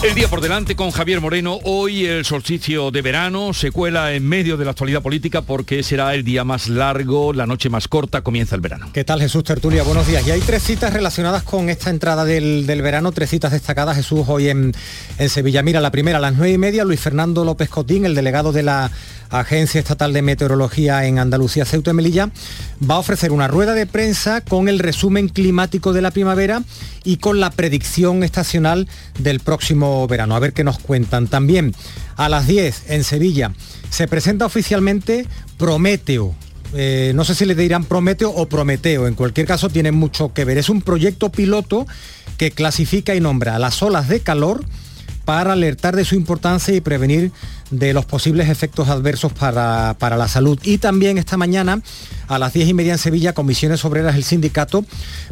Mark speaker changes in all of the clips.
Speaker 1: El día por delante con Javier Moreno. Hoy el solsticio de verano se cuela en medio de la actualidad política porque será el día más largo, la noche más corta, comienza el verano.
Speaker 2: ¿Qué tal Jesús Tertulia? Buenos días. Y hay tres citas relacionadas con esta entrada del, verano, tres citas destacadas Jesús hoy en, en Sevilla. Mira, la primera a las nueve y media, Luis Fernando López Cotín, el delegado de la Agencia Estatal de Meteorología en Andalucía, Ceuta y Melilla, va a ofrecer una rueda de prensa con el resumen climático de la primavera y con la predicción estacional del próximo verano. A ver qué nos cuentan. También a las 10 en Sevilla se presenta oficialmente Prometeo, eh, no sé si le dirán Prometeo o Prometeo, en cualquier caso tiene mucho que ver. Es un proyecto piloto que clasifica y nombra las olas de calor para alertar de su importancia y prevenir de los posibles efectos adversos para, para la salud. Y también esta mañana a las 10 y media en Sevilla, Comisiones Obreras, el sindicato,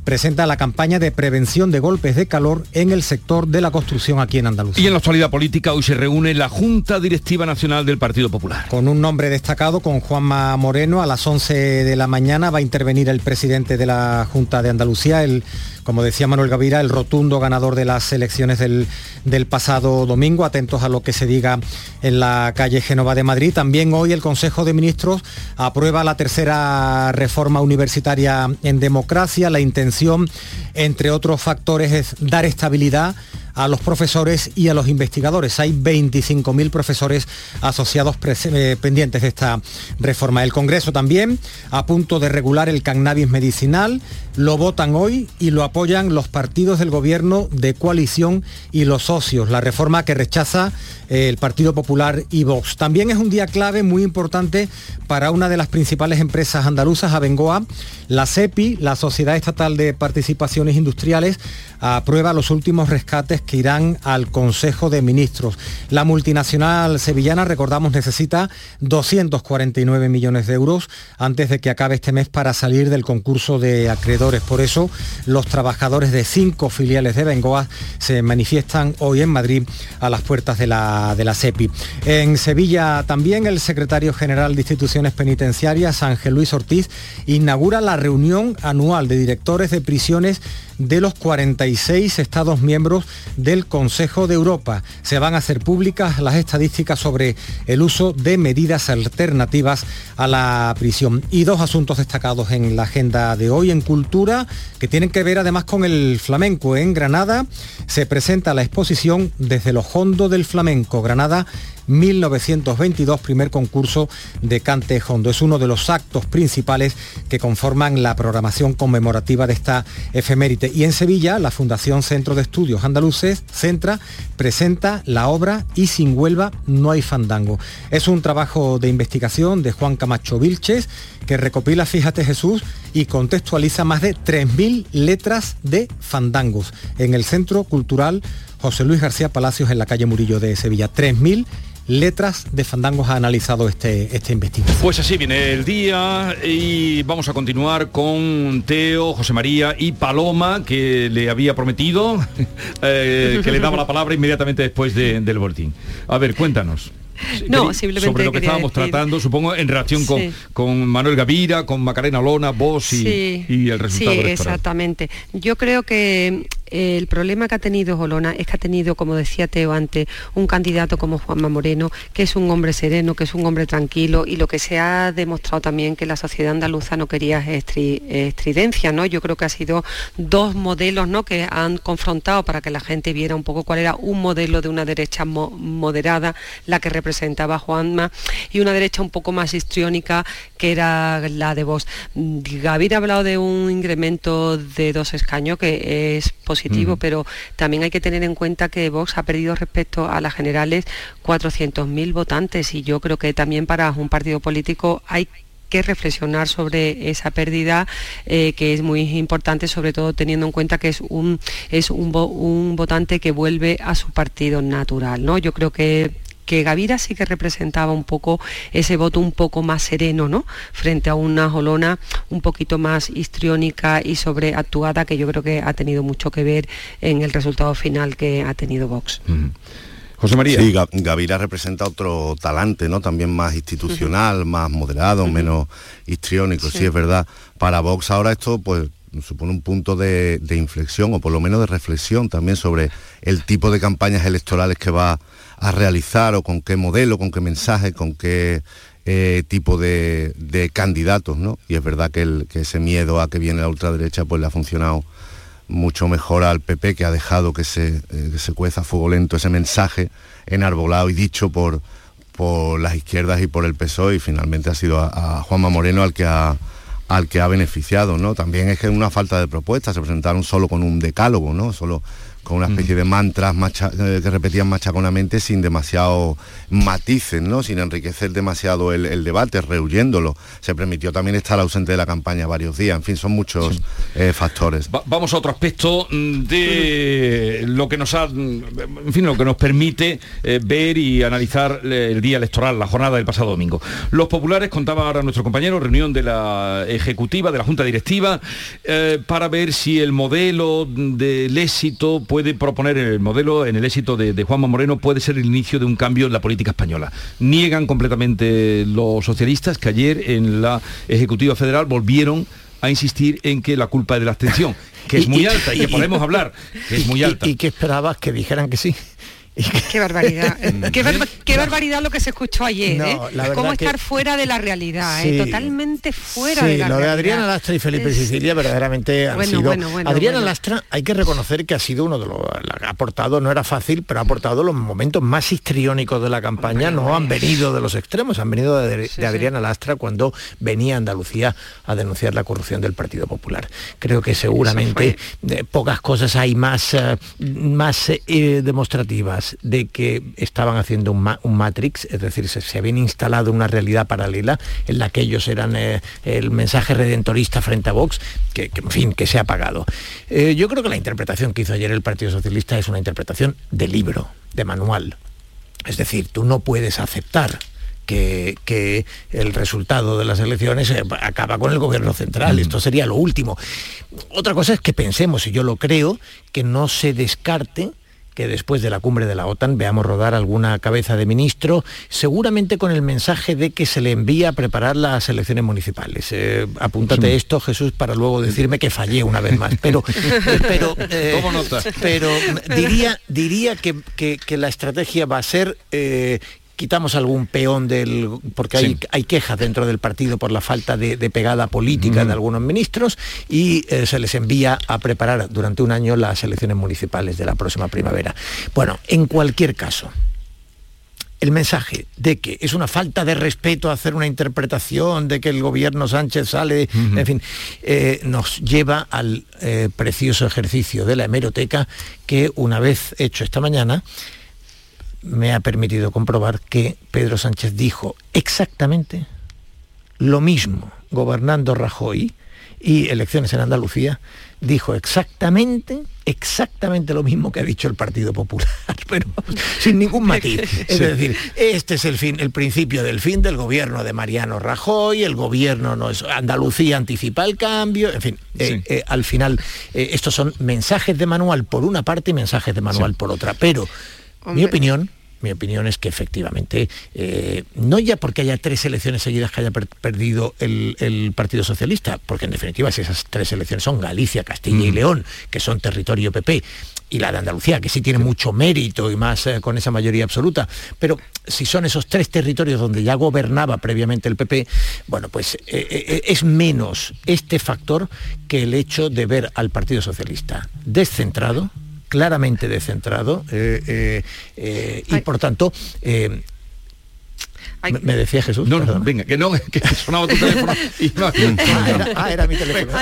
Speaker 2: presenta la campaña de prevención de golpes de calor en el sector de la construcción aquí en Andalucía.
Speaker 1: Y en la actualidad política hoy se reúne la Junta Directiva Nacional del Partido Popular.
Speaker 2: Con un nombre destacado, con Juanma Moreno, a las 11 de la mañana va a intervenir el presidente de la Junta de Andalucía, el como decía Manuel Gavira, el rotundo ganador de las elecciones del, pasado domingo, atentos a lo que se diga en la calle Génova de Madrid. También hoy el Consejo de Ministros aprueba la tercera reforma universitaria en democracia. La intención, entre otros factores, es dar estabilidad a los profesores y a los investigadores. Hay 25.000 profesores asociados eh, pendientes de esta reforma. El Congreso también a punto de regular el cannabis medicinal. Lo votan hoy y lo apoyan los partidos del gobierno de coalición y los socios. La reforma que rechaza eh, el Partido Popular y Vox. También es un día clave muy importante para una de las principales empresas andaluzas, Abengoa. La CEPI, la Sociedad Estatal de Participaciones Industriales, aprueba los últimos rescates que irán al Consejo de Ministros. La multinacional sevillana, recordamos, necesita 249 millones de euros antes de que acabe este mes para salir del concurso de acreedores. Por eso, los trabajadores de cinco filiales de Bengoa se manifiestan hoy en Madrid a las puertas de la, de la CEPI. En Sevilla también el secretario general de Instituciones Penitenciarias, Ángel Luis Ortiz, inaugura la reunión anual de directores de prisiones de los 46 Estados miembros del Consejo de Europa. Se van a hacer públicas las estadísticas sobre el uso de medidas alternativas a la prisión. Y dos asuntos destacados en la agenda de hoy en cultura que tienen que ver además con el flamenco. En Granada se presenta la exposición desde los hondo del flamenco. Granada 1922, primer concurso de cante hondo. Es uno de los actos principales que conforman la programación conmemorativa de esta efeméride. Y en Sevilla, la Fundación Centro de Estudios Andaluces, Centra, presenta la obra Y sin Huelva no hay fandango. Es un trabajo de investigación de Juan Camacho Vilches que recopila, fíjate Jesús, y contextualiza más de 3.000 letras de fandangos en el Centro Cultural José Luis García Palacios en la calle Murillo de Sevilla. 3.000 letras de fandangos ha analizado este, este investigación.
Speaker 1: Pues así viene el día y vamos a continuar con Teo, José María y Paloma, que le había prometido eh, que le daba la palabra inmediatamente después del boletín. A ver, cuéntanos.
Speaker 3: No, simplemente
Speaker 1: sobre lo que estábamos tratando, supongo, en relación con, con Manuel Gavira, con Macarena Lona, vos y, y el resultado.
Speaker 3: Sí, exactamente. Yo creo que el problema que ha tenido Olona es que ha tenido, como decía Teo antes, un candidato como Juanma Moreno, que es un hombre sereno, que es un hombre tranquilo y lo que se ha demostrado también que la sociedad andaluza no quería estridencia, ¿no? Yo creo que ha sido dos modelos, ¿no? que han confrontado para que la gente viera un poco cuál era un modelo de una derecha moderada, la que representaba Juanma, y una derecha un poco más histriónica que era la de Vox. Gaviria ha hablado de un incremento de dos escaños que es posible positivo, pero también hay que tener en cuenta que Vox ha perdido respecto a las generales 400.000 votantes y yo creo que también para un partido político hay que reflexionar sobre esa pérdida eh, que es muy importante sobre todo teniendo en cuenta que es un es un, un, votante que vuelve a su partido natural no yo creo que que Gavira sí que representaba un poco ese voto un poco más sereno, ¿no? Frente a una Jolona un poquito más histriónica y sobreactuada que yo creo que ha tenido mucho que ver en el resultado final que ha tenido Vox.
Speaker 1: José María.
Speaker 4: Sí, Gavira representa otro talante, ¿no? También más institucional, más moderado, menos histriónico, sí. es verdad. Para Vox ahora esto, pues supone un punto de, inflexión o por lo menos de reflexión también sobre el tipo de campañas electorales que va a realizar o con qué modelo, con qué mensaje, con qué eh, tipo de, candidatos, ¿no? Y es verdad que, ese miedo a que viene la ultraderecha pues le ha funcionado mucho mejor al PP que ha dejado que se, eh, se cueza a fuego lento ese mensaje enarbolado y dicho por, por las izquierdas y por el PSOE y finalmente ha sido a Juanma Moreno al que ha al que ha beneficiado, ¿no? También es que es una falta de propuestas, se presentaron solo con un decálogo, ¿no? Solo con una especie de mantras eh, que repetían machaconamente sin demasiado matices, ¿no? sin enriquecer demasiado el, debate, rehuyéndolo. Se permitió también estar ausente de la campaña varios días. En fin, son muchos eh, factores.
Speaker 1: vamos a otro aspecto mm, de lo que nos ha, mm, en fin, lo que nos permite eh, ver y analizar el día electoral, la jornada del pasado domingo. Los populares, contaba ahora nuestro compañero, reunión de la ejecutiva, de la Junta Directiva, para ver si el modelo del éxito puede proponer el modelo, en el éxito de, Juanma Moreno, puede ser el inicio de un cambio en la política española. Niegan completamente los socialistas que ayer en la Ejecutiva Federal volvieron a insistir en que la culpa es de la abstención, que es muy alta y que podemos hablar, que es muy alta.
Speaker 5: ¿Y, qué esperabas? Que dijeran que sí.
Speaker 3: Qué barbaridad. qué, barbaridad lo que se escuchó ayer. ¿eh? Cómo estar fuera de la realidad, ¿eh? totalmente fuera de la
Speaker 5: lo
Speaker 3: de
Speaker 5: Adriana Lastra y Felipe Sicilia verdaderamente han sido. Adriana Lastra hay que reconocer que ha sido uno de los. Ha aportado, no era fácil, pero ha aportado los momentos más histriónicos de la campaña. no han venido de los extremos, han venido de, Adriana Lastra cuando venía a Andalucía a denunciar la corrupción del Partido Popular. Creo que seguramente pocas cosas hay más, eh, más demostrativas de que estaban haciendo un, Matrix, es decir, se, habían instalado una realidad paralela en la que ellos eran eh, el mensaje redentorista frente a Vox, que, en fin, que se ha apagado. Eh, yo creo que la interpretación que hizo ayer el Partido Socialista es una interpretación de libro, de manual. Es decir, tú no puedes aceptar que, que, el resultado de las elecciones eh, acaba con el gobierno central. Mm. Esto sería lo último. Otra cosa es que pensemos, y yo lo creo, que no se descarte que después de la cumbre de la OTAN veamos rodar alguna cabeza de ministro, seguramente con el mensaje de que se le envía a preparar las elecciones municipales. Eh, apúntate esto, Jesús, para luego decirme que fallé una vez más. Pero, pero,
Speaker 1: eh,
Speaker 5: pero diría, diría que, que, la estrategia va a ser eh, quitamos algún peón del porque hay, hay quejas dentro del partido por la falta de, pegada política de algunos ministros y eh, se les envía a preparar durante un año las elecciones municipales de la próxima primavera. Bueno, en cualquier caso, el mensaje de que es una falta de respeto hacer una interpretación de que el gobierno Sánchez sale, en fin, eh, nos lleva al eh, precioso ejercicio de la hemeroteca que una vez hecho esta mañana, me ha permitido comprobar que Pedro Sánchez dijo exactamente lo mismo gobernando Rajoy y elecciones en Andalucía, dijo exactamente, exactamente lo mismo que ha dicho el Partido Popular, pero sin ningún matiz. Es decir, este es el fin, el principio del fin del gobierno de Mariano Rajoy, el gobierno no es Andalucía anticipa el cambio, en fin, eh, eh, al final eh, estos son mensajes de manual por una parte y mensajes de manual por otra. Pero mi opinión mi opinión es que efectivamente, eh, no ya porque haya tres elecciones seguidas que haya perdido el, Partido Socialista, porque en definitiva si esas tres elecciones son Galicia, Castilla y mm. León, que son territorio PP, y la de Andalucía, que sí tiene mucho mérito y más eh, con esa mayoría absoluta, pero si son esos tres territorios donde ya gobernaba previamente el PP, bueno, pues eh, es menos este factor que el hecho de ver al Partido Socialista descentrado, claramente descentrado eh, eh, eh, y por tanto me, decía Jesús.
Speaker 1: No, no, venga, que no, que sonaba tu teléfono y no,
Speaker 5: ah, era mi teléfono.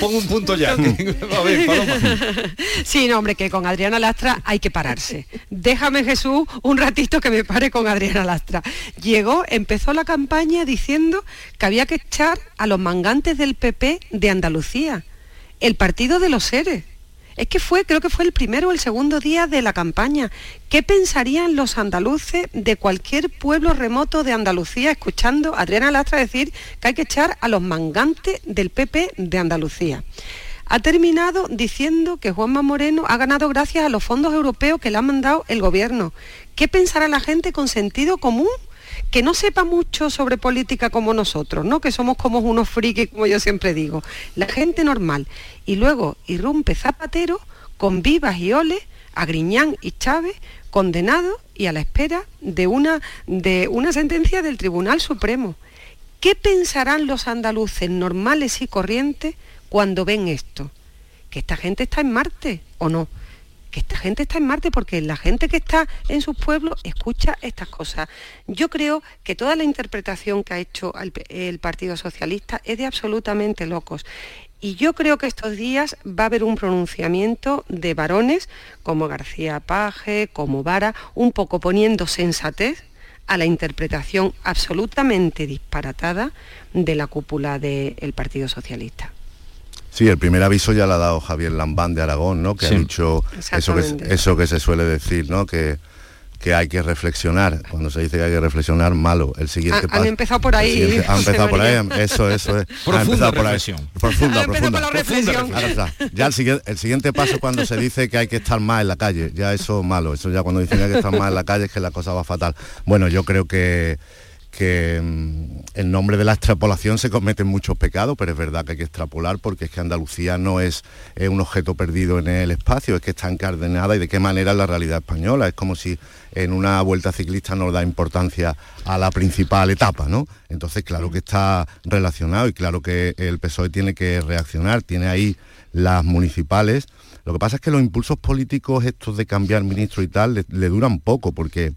Speaker 1: Pon un punto ya. A
Speaker 3: ver, Sí, no, hombre, que con Adriana Lastra hay que pararse. Déjame, Jesús, un ratito que me pare con Adriana Lastra. Llegó, empezó la campaña diciendo que había que echar a los mangantes del PP de Andalucía, el partido de los seres es que fue, creo que fue el primero o el segundo día de la campaña. ¿Qué pensarían los andaluces de cualquier pueblo remoto de Andalucía escuchando a Adriana Lastra decir que hay que echar a los mangantes del PP de Andalucía? ha terminado diciendo que Juanma Moreno ha ganado gracias a los fondos europeos que le ha mandado el gobierno. ¿Qué pensará la gente con sentido común? que no sepa mucho sobre política como nosotros, ¿no? Que somos como unos frikis, como yo siempre digo. La gente normal. Y luego irrumpe Zapatero con vivas y oles a Griñán y Chávez condenados y a la espera de una, de una sentencia del Tribunal Supremo. ¿Qué pensarán los andaluces normales y corrientes cuando ven esto? ¿Que esta gente está en Marte o no? que esta gente está en Marte porque la gente que está en sus pueblos escucha estas cosas. Yo creo que toda la interpretación que ha hecho el, Partido Socialista es de absolutamente locos. Y yo creo que estos días va a haber un pronunciamiento de varones como García Paje, como Vara, un poco poniendo sensatez a la interpretación absolutamente disparatada de la cúpula del Partido Socialista.
Speaker 4: Sí, el primer aviso ya lo ha dado Javier Lambán de Aragón, ¿no? Que ha dicho eso que, eso que se suele decir, ¿no? Que, que hay que reflexionar. Cuando se dice que hay que reflexionar, malo. El siguiente
Speaker 3: paso. Han empezado por ahí.
Speaker 4: Ha empezado por ahí. Eso, eso es.
Speaker 1: Profunda reflexión.
Speaker 4: Profunda, profunda. Ya el siguiente, el siguiente paso cuando se dice que hay que estar más en la calle. Ya eso malo. Eso ya cuando dicen que hay que estar más en la calle es que la cosa va fatal. Bueno, yo creo que que mm, en nombre de la extrapolación se cometen muchos pecados, pero es verdad que hay que extrapolar porque es que Andalucía no es, un objeto perdido en el espacio, es que está encardenada y de qué manera es la realidad española. Es como si en una vuelta ciclista no da importancia a la principal etapa, ¿no? Entonces, claro que está relacionado y claro que el PSOE tiene que reaccionar, tiene ahí las municipales. Lo que pasa es que los impulsos políticos estos de cambiar ministro y tal le duran poco porque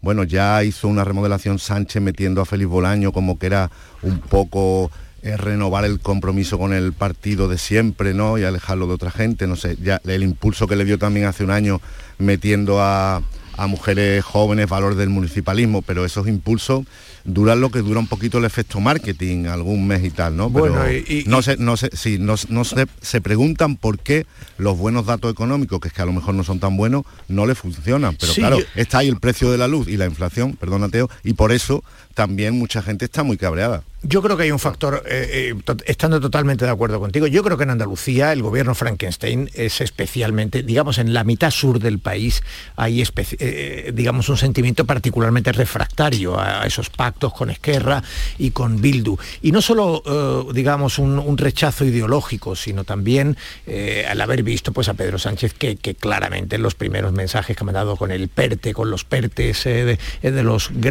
Speaker 4: bueno, ya hizo una remodelación Sánchez metiendo a Félix Bolaño como que era un poco eh, renovar el compromiso con el partido de siempre, ¿no? Y alejarlo de otra gente, no sé, ya el impulso que le dio también hace un año metiendo a, a mujeres jóvenes valor del municipalismo, pero esos impulsos duran lo que dura un poquito el efecto marketing, algún mes y tal, ¿no? Bueno, no sé, no sé, sí, no, no se, se, preguntan por qué los buenos datos económicos, que es que a lo mejor no son tan buenos, no le funcionan. Pero claro, está ahí el precio de la luz y la inflación, perdón Teo, y por eso también mucha gente está muy cabreada.
Speaker 5: Yo creo que hay un factor, eh, eh, estando totalmente de acuerdo contigo, yo creo que en Andalucía el gobierno Frankenstein es especialmente, digamos, en la mitad sur del país hay, eh, digamos, un sentimiento particularmente refractario a, esos pactos con Esquerra y con Bildu. Y no solo, digamos, un, rechazo ideológico, sino también al haber visto pues, a Pedro Sánchez que, claramente en los primeros mensajes que ha dado con el PERTE, con los PERTES de,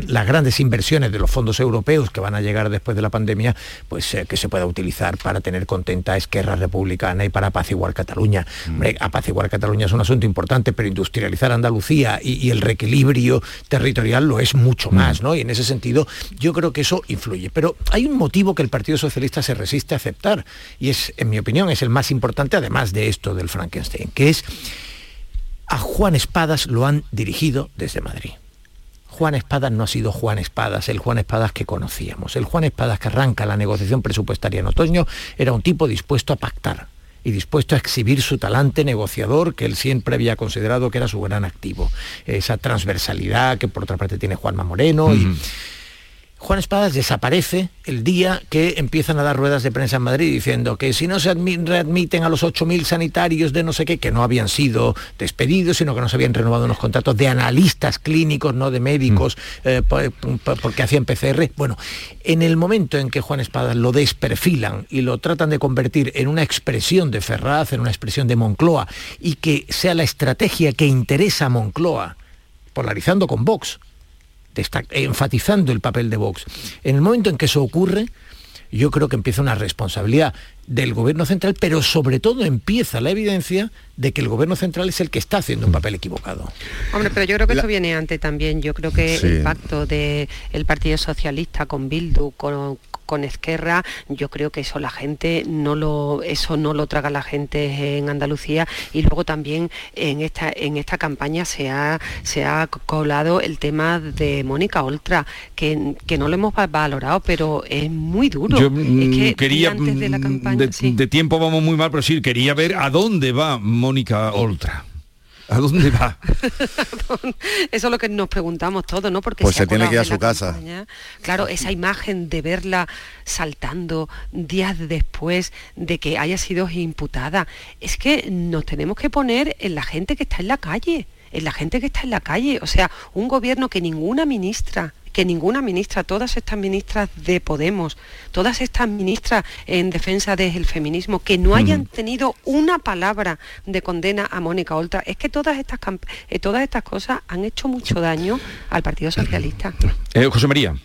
Speaker 5: las grandes inversiones de los fondos europeos que van a llegar después de la pandemia, pues eh, que se pueda utilizar para tener contenta a Esquerra Republicana y para apaciguar Cataluña. Mm. apaciguar Cataluña es un asunto importante, pero industrializar Andalucía y, el reequilibrio territorial lo es mucho mm. más, ¿no? Y en ese sentido yo creo que eso influye. Pero hay un motivo que el Partido Socialista se resiste a aceptar, y es, en mi opinión, es el más importante, además de esto del Frankenstein, que es a Juan Espadas lo han dirigido desde Madrid. Juan Espadas no ha sido Juan Espadas, el Juan Espadas que conocíamos. El Juan Espadas que arranca la negociación presupuestaria en otoño era un tipo dispuesto a pactar y dispuesto a exhibir su talante negociador que él siempre había considerado que era su gran activo. Esa transversalidad que por otra parte tiene Juanma Moreno y Juan Espadas desaparece el día que empiezan a dar ruedas de prensa en Madrid diciendo que si no se readmiten a los 8.000 sanitarios de no sé qué, que no habían sido despedidos, sino que no se habían renovado unos contratos de analistas clínicos, no de médicos, mm. eh, porque hacían PCR. Bueno, en el momento en que Juan Espadas lo desperfilan y lo tratan de convertir en una expresión de Ferraz, en una expresión de Moncloa, y que sea la estrategia que interesa a Moncloa, polarizando con Vox, está enfatizando el papel de Vox. En el momento en que eso ocurre, yo creo que empieza una responsabilidad del gobierno central, pero sobre todo empieza la evidencia de que el gobierno central es el que está haciendo un papel equivocado.
Speaker 3: Hombre, pero yo creo que eso viene antes también. Yo creo que el pacto del Partido Socialista con Bildu, con, con Esquerra, yo creo que eso la gente no lo, eso no lo traga la gente en Andalucía y luego también en esta, en esta campaña se ha, se ha colado el tema de Mónica Oltra, que, no lo hemos valorado, pero es muy duro.
Speaker 1: Yo mm, quería, de, mm, de, tiempo vamos muy mal, pero sí, quería ver a dónde va Mónica Oltra. ¿A dónde va?
Speaker 3: Eso es lo que nos preguntamos todos, ¿no?
Speaker 4: Porque pues se, tiene que ir a su casa.
Speaker 3: Claro, esa imagen de verla saltando días después de que haya sido imputada, es que nos tenemos que poner en la gente que está en la calle en la gente que está en la calle. O sea, un gobierno que ninguna ministra que ninguna ministra, todas estas ministras de Podemos, todas estas ministras en defensa del feminismo, que no hayan tenido una palabra de condena a Mónica Oltra, es que todas estas, eh, todas estas cosas han hecho mucho daño al Partido Socialista.
Speaker 1: Eh, José María.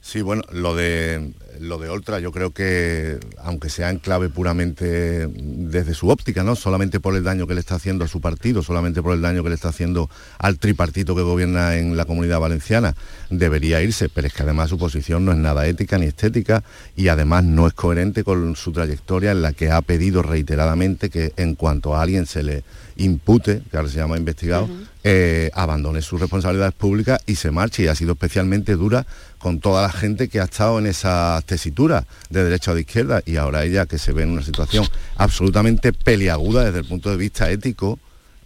Speaker 4: Sí, bueno, lo de lo de Oltra yo creo que, aunque sea en clave puramente desde su óptica, ¿no? Solamente por el daño que le está haciendo a su partido, solamente por el daño que le está haciendo al tripartito que gobierna en la comunidad valenciana, debería irse, pero es que además su posición no es nada ética ni estética y además no es coherente con su trayectoria en la que ha pedido reiteradamente que en cuanto a alguien se le impute, que ahora se llama investigado, eh, abandone sus responsabilidades públicas y se marche. Y ha sido especialmente dura con toda la gente que ha estado en esa tesitura de derecha o de izquierda. Y ahora ella que se ve en una situación absolutamente peliaguda desde el punto de vista ético,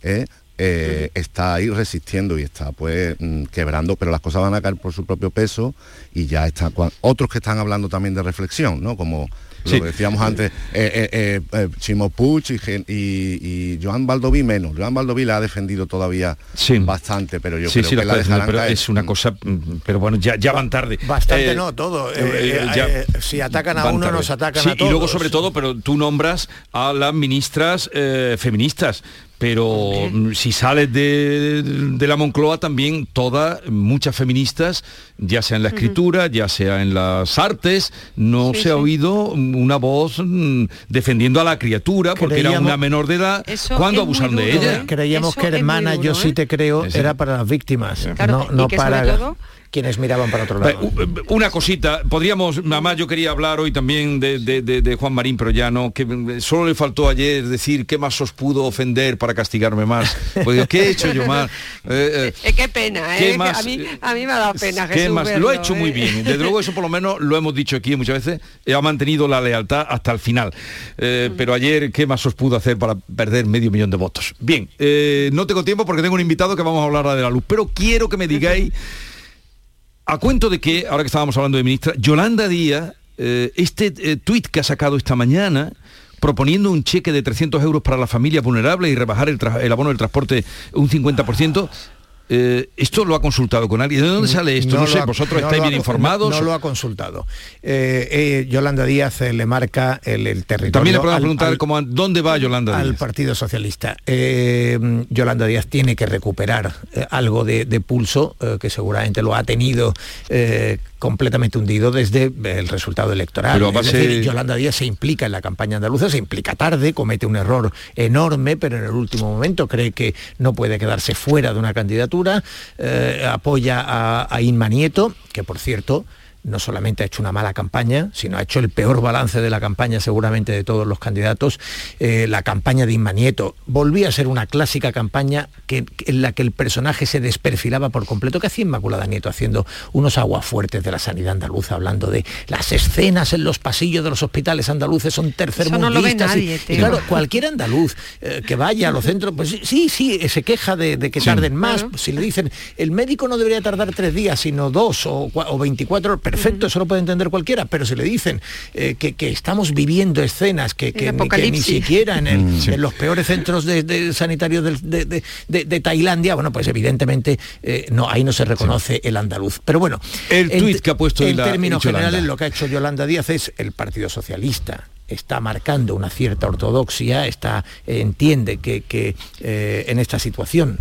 Speaker 4: eh, eh, está ahí resistiendo y está pues mm, quebrando, pero las cosas van a caer por su propio peso y ya están otros que están hablando también de reflexión, ¿no? Como lo que decíamos antes, eh, eh, eh Chimo Puig y, Joan Baldoví menos. Joan Baldoví la ha defendido todavía bastante, pero yo creo que la
Speaker 1: pero es una cosa, mm, pero bueno, ya, ya van tarde.
Speaker 5: Bastante no, todo. si atacan a uno, nos atacan a todos.
Speaker 1: Y luego sobre todo, pero tú nombras a las ministras feministas pero si sales de, la Moncloa también todas, muchas feministas, ya sea en la escritura, ya sea en las artes, no se ha oído una voz mm, defendiendo a la criatura porque era una menor de edad. Cuando abusaron de ella.
Speaker 5: Creíamos que hermana, yo sí ¿eh? te creo, era para las víctimas, no, para quienes miraban para otro lado.
Speaker 1: Una cosita, podríamos, mamá, yo quería hablar hoy también de, Juan Marín, pero ya no, que solo le faltó ayer decir qué más os pudo ofender para castigarme más. Pues ¿qué he hecho yo más?
Speaker 3: Eh, eh, qué pena, ¿eh? a, mí, a, mí, me ha dado pena. Jesús
Speaker 1: lo ha hecho muy bien. Desde luego eso por lo menos lo hemos dicho aquí muchas veces, ha mantenido la lealtad hasta el final. Pero ayer, ¿qué más os pudo hacer para perder medio millón de votos? Bien, no tengo tiempo porque tengo un invitado que vamos a hablar de la luz, pero quiero que me digáis a cuento de que, ahora que estábamos hablando de ministra, Yolanda Díaz, eh, este eh, tuit que ha sacado esta mañana, proponiendo un cheque de 300 euros para la familia vulnerable y rebajar el, el abono del transporte un 50%, eh, ¿Esto lo ha consultado con alguien? ¿De dónde sale esto? No, sé, vosotros estáis bien informados.
Speaker 5: No, lo ha consultado. Eh, eh, Yolanda Díaz le marca el, territorio.
Speaker 1: También le podemos preguntar cómo, dónde va Yolanda
Speaker 5: Díaz. Al Partido Socialista. Yolanda Díaz tiene que recuperar algo de, pulso, que seguramente lo ha tenido completamente hundido desde el resultado electoral. es decir, Yolanda Díaz se implica en la campaña andaluza, se implica tarde, comete un error enorme, pero en el último momento cree que no puede quedarse fuera de una candidatura, eh, apoya a, a Inma Nieto, que por cierto no solamente ha hecho una mala campaña, sino ha hecho el peor balance de la campaña seguramente de todos los candidatos. Eh, la campaña de Inma Nieto volvía a ser una clásica campaña que, en la que el personaje se desperfilaba por completo. ¿Qué hacía Inmaculada Nieto haciendo unos aguafuertes de la sanidad andaluza, hablando de las escenas en los pasillos de los hospitales andaluces son tercermundistas?
Speaker 3: No y,
Speaker 5: claro, cualquier andaluz eh, que vaya a los centros, pues sí, sí, se queja de, que tarden más. Si le dicen, el médico no debería tardar tres días, sino dos o, o 24 perfecto, eso lo puede entender cualquiera, pero si le dicen eh, que, estamos viviendo escenas que, ni, siquiera en, mm. los peores centros de, sanitarios de, Tailandia, bueno, pues evidentemente eh, no, ahí no se reconoce el andaluz. Pero bueno,
Speaker 1: el tuit que ha puesto
Speaker 5: en términos generales lo que ha hecho Yolanda Díaz es el Partido Socialista está marcando una cierta ortodoxia, está, entiende que, eh, en esta situación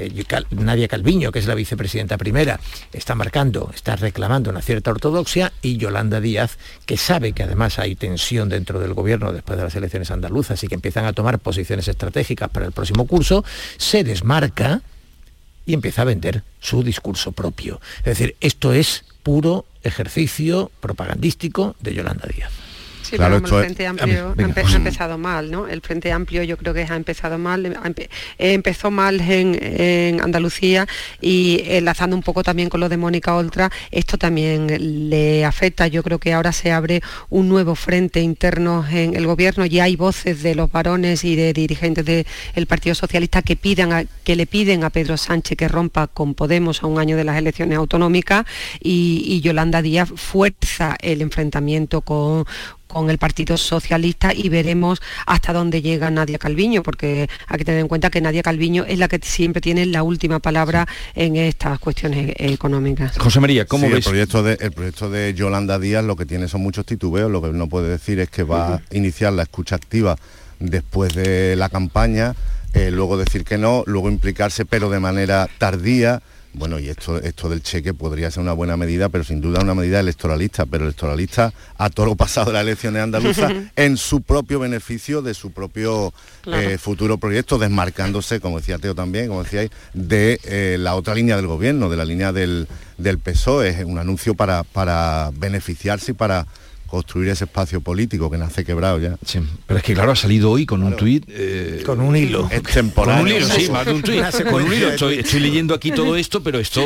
Speaker 5: eh, Nadia Calviño, que es la vicepresidenta primera, está marcando, está reclamando una cierta ortodoxia y Yolanda Díaz, que sabe que además hay tensión dentro del gobierno después de las elecciones andaluzas y que empiezan a tomar posiciones estratégicas para el próximo curso, se desmarca y empieza a vender su discurso propio. Es decir, esto es puro ejercicio propagandístico de Yolanda Díaz.
Speaker 3: Sí, pero el Frente Amplio ha, empezado mal, ¿no? El Frente Amplio yo creo que ha empezado mal, empezó mal en, Andalucía y enlazando un poco también con lo de Mónica Oltra, esto también le afecta. Yo creo que ahora se abre un nuevo frente interno en el gobierno, y hay voces de los varones y de dirigentes del Partido Socialista que, pidan que le piden a Pedro Sánchez que rompa con Podemos a un año de las elecciones autonómicas y, y Yolanda Díaz fuerza el enfrentamiento con, con el Partido Socialista y veremos hasta dónde llega Nadia Calviño, porque hay que tener en cuenta que Nadia Calviño es la que siempre tiene la última palabra en estas cuestiones económicas.
Speaker 1: José María, ¿cómo ves?
Speaker 4: El proyecto, de, el proyecto de Yolanda Díaz lo que tiene son muchos titubeos, lo que no puede decir es que va a iniciar la escucha activa después de la campaña, eh, luego decir que no, luego implicarse pero de manera tardía, bueno, y esto, esto del cheque podría ser una buena medida, pero sin duda una medida electoralista, pero electoralista a todo lo pasado de las elecciones andaluzas en su propio beneficio de su propio eh, futuro proyecto, desmarcándose, como decía Teo también, como decíais, de eh, la otra línea del gobierno, de la línea del, del PSOE. Es un anuncio para, para beneficiarse y para construir ese espacio político que nace quebrado ya.
Speaker 1: Sí, pero es que claro, ha salido hoy con un tuit... Eh,
Speaker 5: con un hilo.
Speaker 4: Es temporal.
Speaker 1: Con un hilo, sí, más de un tuit. Con un hilo. Estoy, estoy leyendo aquí todo esto, pero esto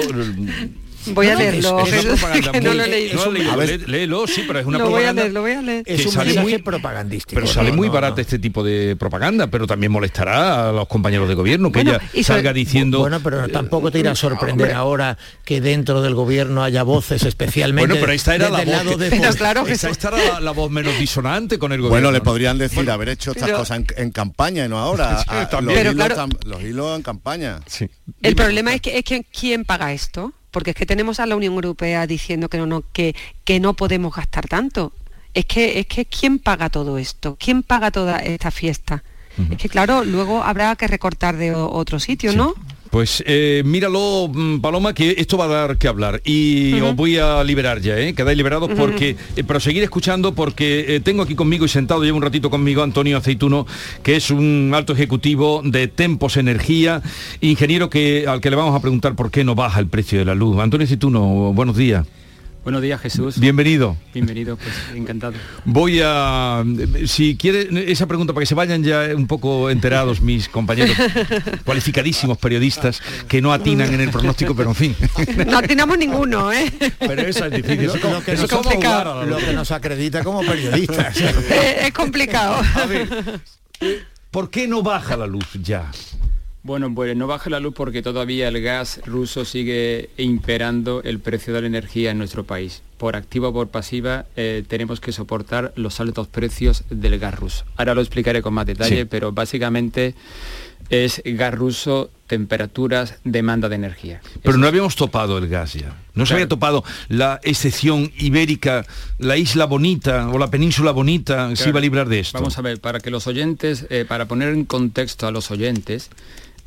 Speaker 3: Voy a leerlo.
Speaker 1: no lo he leído. a ver, léelo, sí, pero es una
Speaker 3: lo
Speaker 1: propaganda.
Speaker 3: Voy a leer, lo voy a leer.
Speaker 5: Es un sale muy propagandístico.
Speaker 1: Pero sale muy barato este tipo de propaganda, pero también molestará a los compañeros de gobierno que ella salga diciendo.
Speaker 5: Bueno, pero tampoco te irá a sorprender ahora que dentro del gobierno haya voces especialmente.
Speaker 1: Bueno, pero esta era la voz. De claro, esta, era la, voz menos disonante con el gobierno.
Speaker 4: Bueno, le podrían decir haber hecho estas cosas en, campaña y no ahora. los, hilos, en campaña.
Speaker 3: El problema es que es que quién paga esto porque es que tenemos a la Unión Europea diciendo que no, que, que no podemos gastar tanto. Es que, es que ¿quién paga todo esto? ¿Quién paga toda esta fiesta? Es que claro, luego habrá que recortar de otro sitio, ¿no?
Speaker 1: Pues eh, míralo, mm, Paloma, que esto va a dar que hablar. Y os voy a liberar ya, ¿eh? Quedáis liberados porque, eh, pero seguir escuchando porque eh, tengo aquí conmigo y sentado, llevo un ratito conmigo, Antonio Aceituno, que es un alto ejecutivo de Tempos Energía, ingeniero que, al que le vamos a preguntar por qué no baja el precio de la luz. Antonio Aceituno, buenos días.
Speaker 6: Buenos días, Jesús.
Speaker 1: Bienvenido.
Speaker 6: Bienvenido, pues encantado.
Speaker 1: Voy a, si quiere esa pregunta para que se vayan ya un poco enterados mis compañeros cualificadísimos periodistas que no atinan en el pronóstico, pero en fin.
Speaker 3: No atinamos ninguno, ¿eh?
Speaker 1: Pero eso es difícil. Lo,
Speaker 5: que, es complicado. Lo que nos acredita como periodistas.
Speaker 3: es complicado. A ver,
Speaker 1: ¿por qué no baja la luz ya?
Speaker 6: Bueno, pues no baja la luz porque todavía el gas ruso sigue imperando el precio de la energía en nuestro país. Por activa o por pasiva eh, tenemos que soportar los altos precios del gas ruso. Ahora lo explicaré con más detalle, pero básicamente es gas ruso, temperaturas, demanda de energía.
Speaker 1: Pero no habíamos topado el gas ya. No se había topado la excepción ibérica, la isla bonita o la península bonita, se iba a librar de esto.
Speaker 6: Vamos a ver, para que los oyentes, eh, para poner en contexto a los oyentes,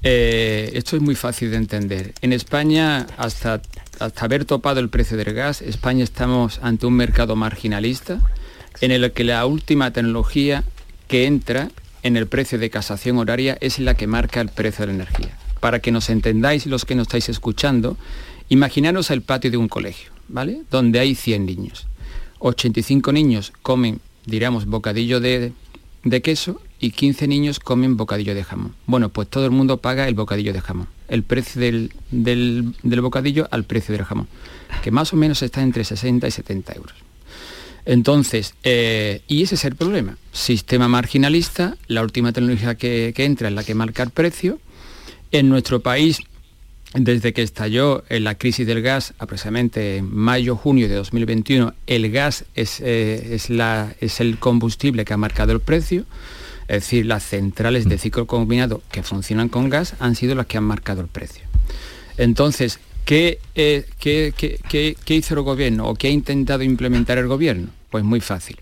Speaker 6: eh, esto es muy fácil de entender. En España, hasta, hasta haber topado el precio del gas, España estamos ante un mercado marginalista en el que la última tecnología que entra en el precio de casación horaria es la que marca el precio de la energía. Para que nos entendáis los que nos estáis escuchando, imaginaros el patio de un colegio, ¿vale? Donde hay 100 niños. 85 niños comen, diríamos, bocadillo de, de queso y 15 niños comen bocadillo de jamón. Bueno, pues todo el mundo paga el bocadillo de jamón. El precio del, del, bocadillo al precio del jamón, que más o menos está entre 60 y 70 euros. Entonces, eh, y ese es el problema. Sistema marginalista, la última tecnología que, que entra es la que marca el precio. En nuestro país desde que estalló la crisis del gas, aproximadamente en mayo-junio de 2021, el gas es, eh, es, la, es, el combustible que ha marcado el precio. Es decir, las centrales de mm. ciclo combinado que funcionan con gas han sido las que han marcado el precio. Entonces, ¿qué, eh, qué, hizo el gobierno o qué ha intentado implementar el gobierno? Pues muy fácil.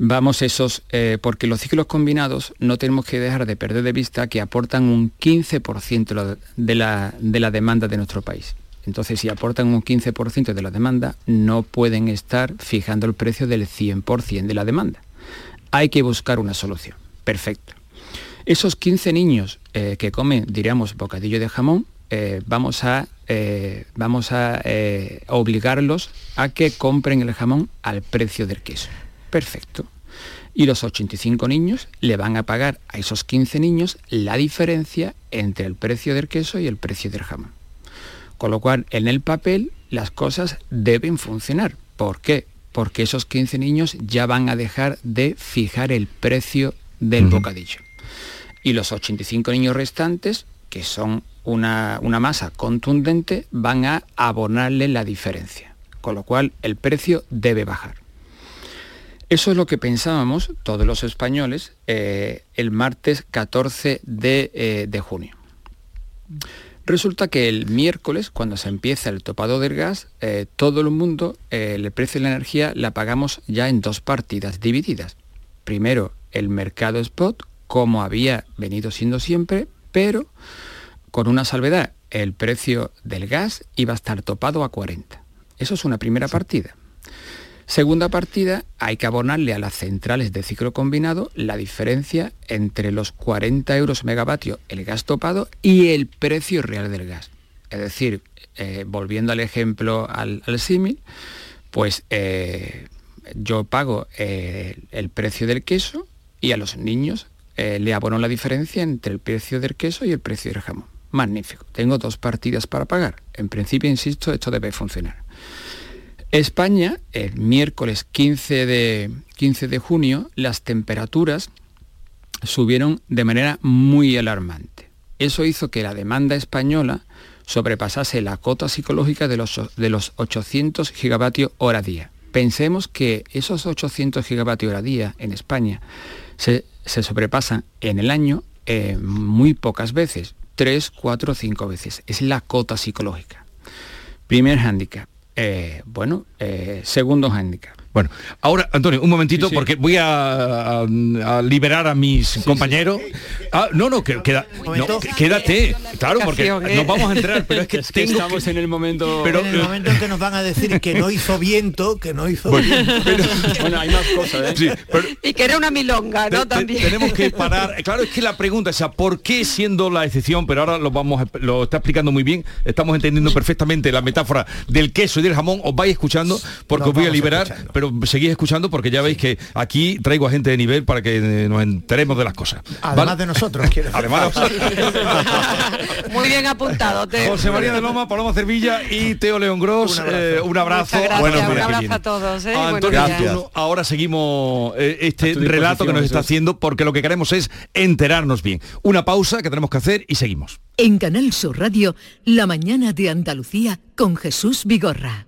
Speaker 6: Vamos esos, eh, porque los ciclos combinados no tenemos que dejar de perder de vista que aportan un 15% de la, de la demanda de nuestro país. Entonces, si aportan un 15% de la demanda, no pueden estar fijando el precio del 100% de la demanda. Hay que buscar una solución perfecto. Esos 15 niños eh, que comen, diríamos, bocadillo de jamón, eh, vamos a, eh, vamos a obligarlos a que compren el jamón al precio del queso. Perfecto. Y los 85 niños le van a pagar a esos 15 niños la diferencia entre el precio del queso y el precio del jamón. Con lo cual, en el papel las cosas deben funcionar. ¿Por qué? Porque esos 15 niños ya van a dejar de fijar el precio del bocadillo. Y los 85 niños restantes, que son una, una masa contundente, van a abonarle la diferencia. Con lo cual, el precio debe bajar. Eso es lo que pensábamos todos los españoles eh, el martes 14 de, eh, de junio. Resulta que el miércoles, cuando se empieza el topado del gas, eh, todo el mundo, el precio de la energía la pagamos ya en dos partidas divididas. Primero, el mercado spot, como había venido siendo siempre, pero con una salvedad, el precio del gas iba a estar topado a 40. Eso es una primera partida. Segunda partida, hay que abonarle a las centrales de ciclo combinado la diferencia entre los 40 euros megavatio el gas topado y el precio real del gas. Es decir, eh, volviendo al ejemplo al, símil, pues eh, yo pago eh, el precio del queso y a los niños le abono la diferencia entre el precio del queso y el precio del jamón. Magnífico. Tengo dos partidas para pagar. En principio, insisto, esto debe funcionar. España, el miércoles 15 de, 15 de junio, las temperaturas subieron de manera muy alarmante. Eso hizo que la demanda española sobrepasase la cota psicológica de los, de los 800 gigavatios hora día. Pensemos que esos 800 gigavatios hora día en España se, sobrepasan en el año eh, muy pocas veces, 3, 4, 5 veces. Es la cota psicológica. Primer hándicap. Eh, bueno, eh, segundo handicap.
Speaker 1: Bueno, ahora, Antonio, un momentito, porque voy a, liberar a mis compañeros. Ah, no, no, queda, quédate. Claro, porque nos vamos a entrar, pero es que
Speaker 6: estamos en el momento.
Speaker 5: Pero, en el momento en que nos van a decir que no hizo viento, que no hizo viento.
Speaker 6: bueno, hay más cosas, ¿eh?
Speaker 3: y que era una milonga, ¿no? También.
Speaker 1: tenemos que parar. Claro, es que la pregunta es, ¿por qué siendo la excepción? Pero ahora lo vamos, lo está explicando muy bien. Estamos entendiendo perfectamente la metáfora del queso y del jamón. Os vais escuchando, porque os voy a liberar pero seguís escuchando porque ya veis que aquí traigo a gente de nivel para que eh, nos enteremos de las cosas.
Speaker 5: Además de nosotros,
Speaker 1: Además.
Speaker 3: Muy bien apuntado, Teo.
Speaker 1: José María de Loma, Paloma Cervilla y Teo León Gross. Un abrazo.
Speaker 3: Eh, bueno, un abrazo a todos. ¿eh?
Speaker 1: Antonio, ahora seguimos este relato que nos está haciendo porque lo que queremos es enterarnos bien. Una pausa que tenemos que hacer y seguimos.
Speaker 7: En Canal Sur Radio, La mañana de Andalucía con Jesús Vigorra.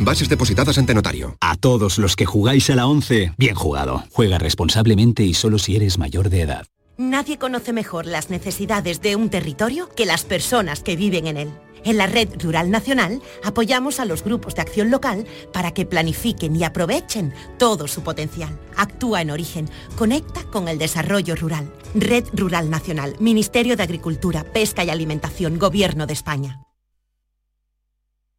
Speaker 8: Bases depositadas ante notario.
Speaker 9: A todos los que jugáis a la 11, bien jugado. Juega responsablemente y solo si eres mayor de edad.
Speaker 10: Nadie conoce mejor las necesidades de un territorio que las personas que viven en él. En la Red Rural Nacional apoyamos a los grupos de acción local para que planifiquen y aprovechen todo su potencial. Actúa en origen, conecta con el desarrollo rural. Red Rural Nacional, Ministerio de Agricultura, Pesca y Alimentación, Gobierno de España.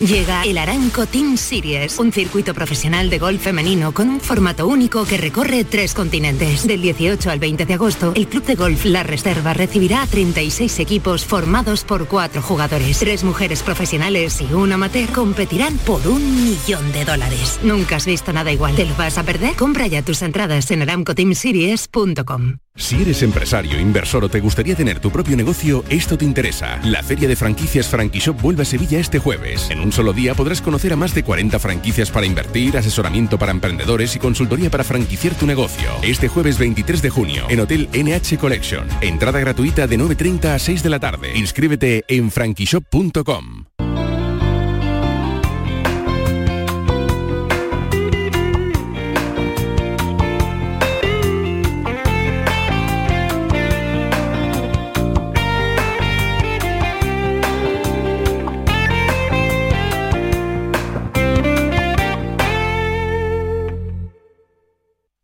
Speaker 11: Llega el Aranco Team Series, un circuito profesional de golf femenino con un formato único que recorre tres continentes. Del 18 al 20 de agosto, el Club de Golf La Reserva recibirá a 36 equipos formados por cuatro jugadores. Tres mujeres profesionales y un amateur competirán por un millón de dólares. Nunca has visto nada igual. ¿Te lo vas a perder? Compra ya tus entradas en aramcoteamseries.com.
Speaker 12: Si eres empresario, inversor o te gustaría tener tu propio negocio, esto te interesa. La Feria de Franquicias Franquishop vuelve a Sevilla este jueves.
Speaker 13: Solo día podrás conocer a más de 40 franquicias para invertir, asesoramiento para emprendedores y consultoría para franquiciar tu negocio. Este jueves 23 de junio en Hotel NH Collection. Entrada gratuita de 9.30 a 6 de la tarde. Inscríbete en franquishop.com.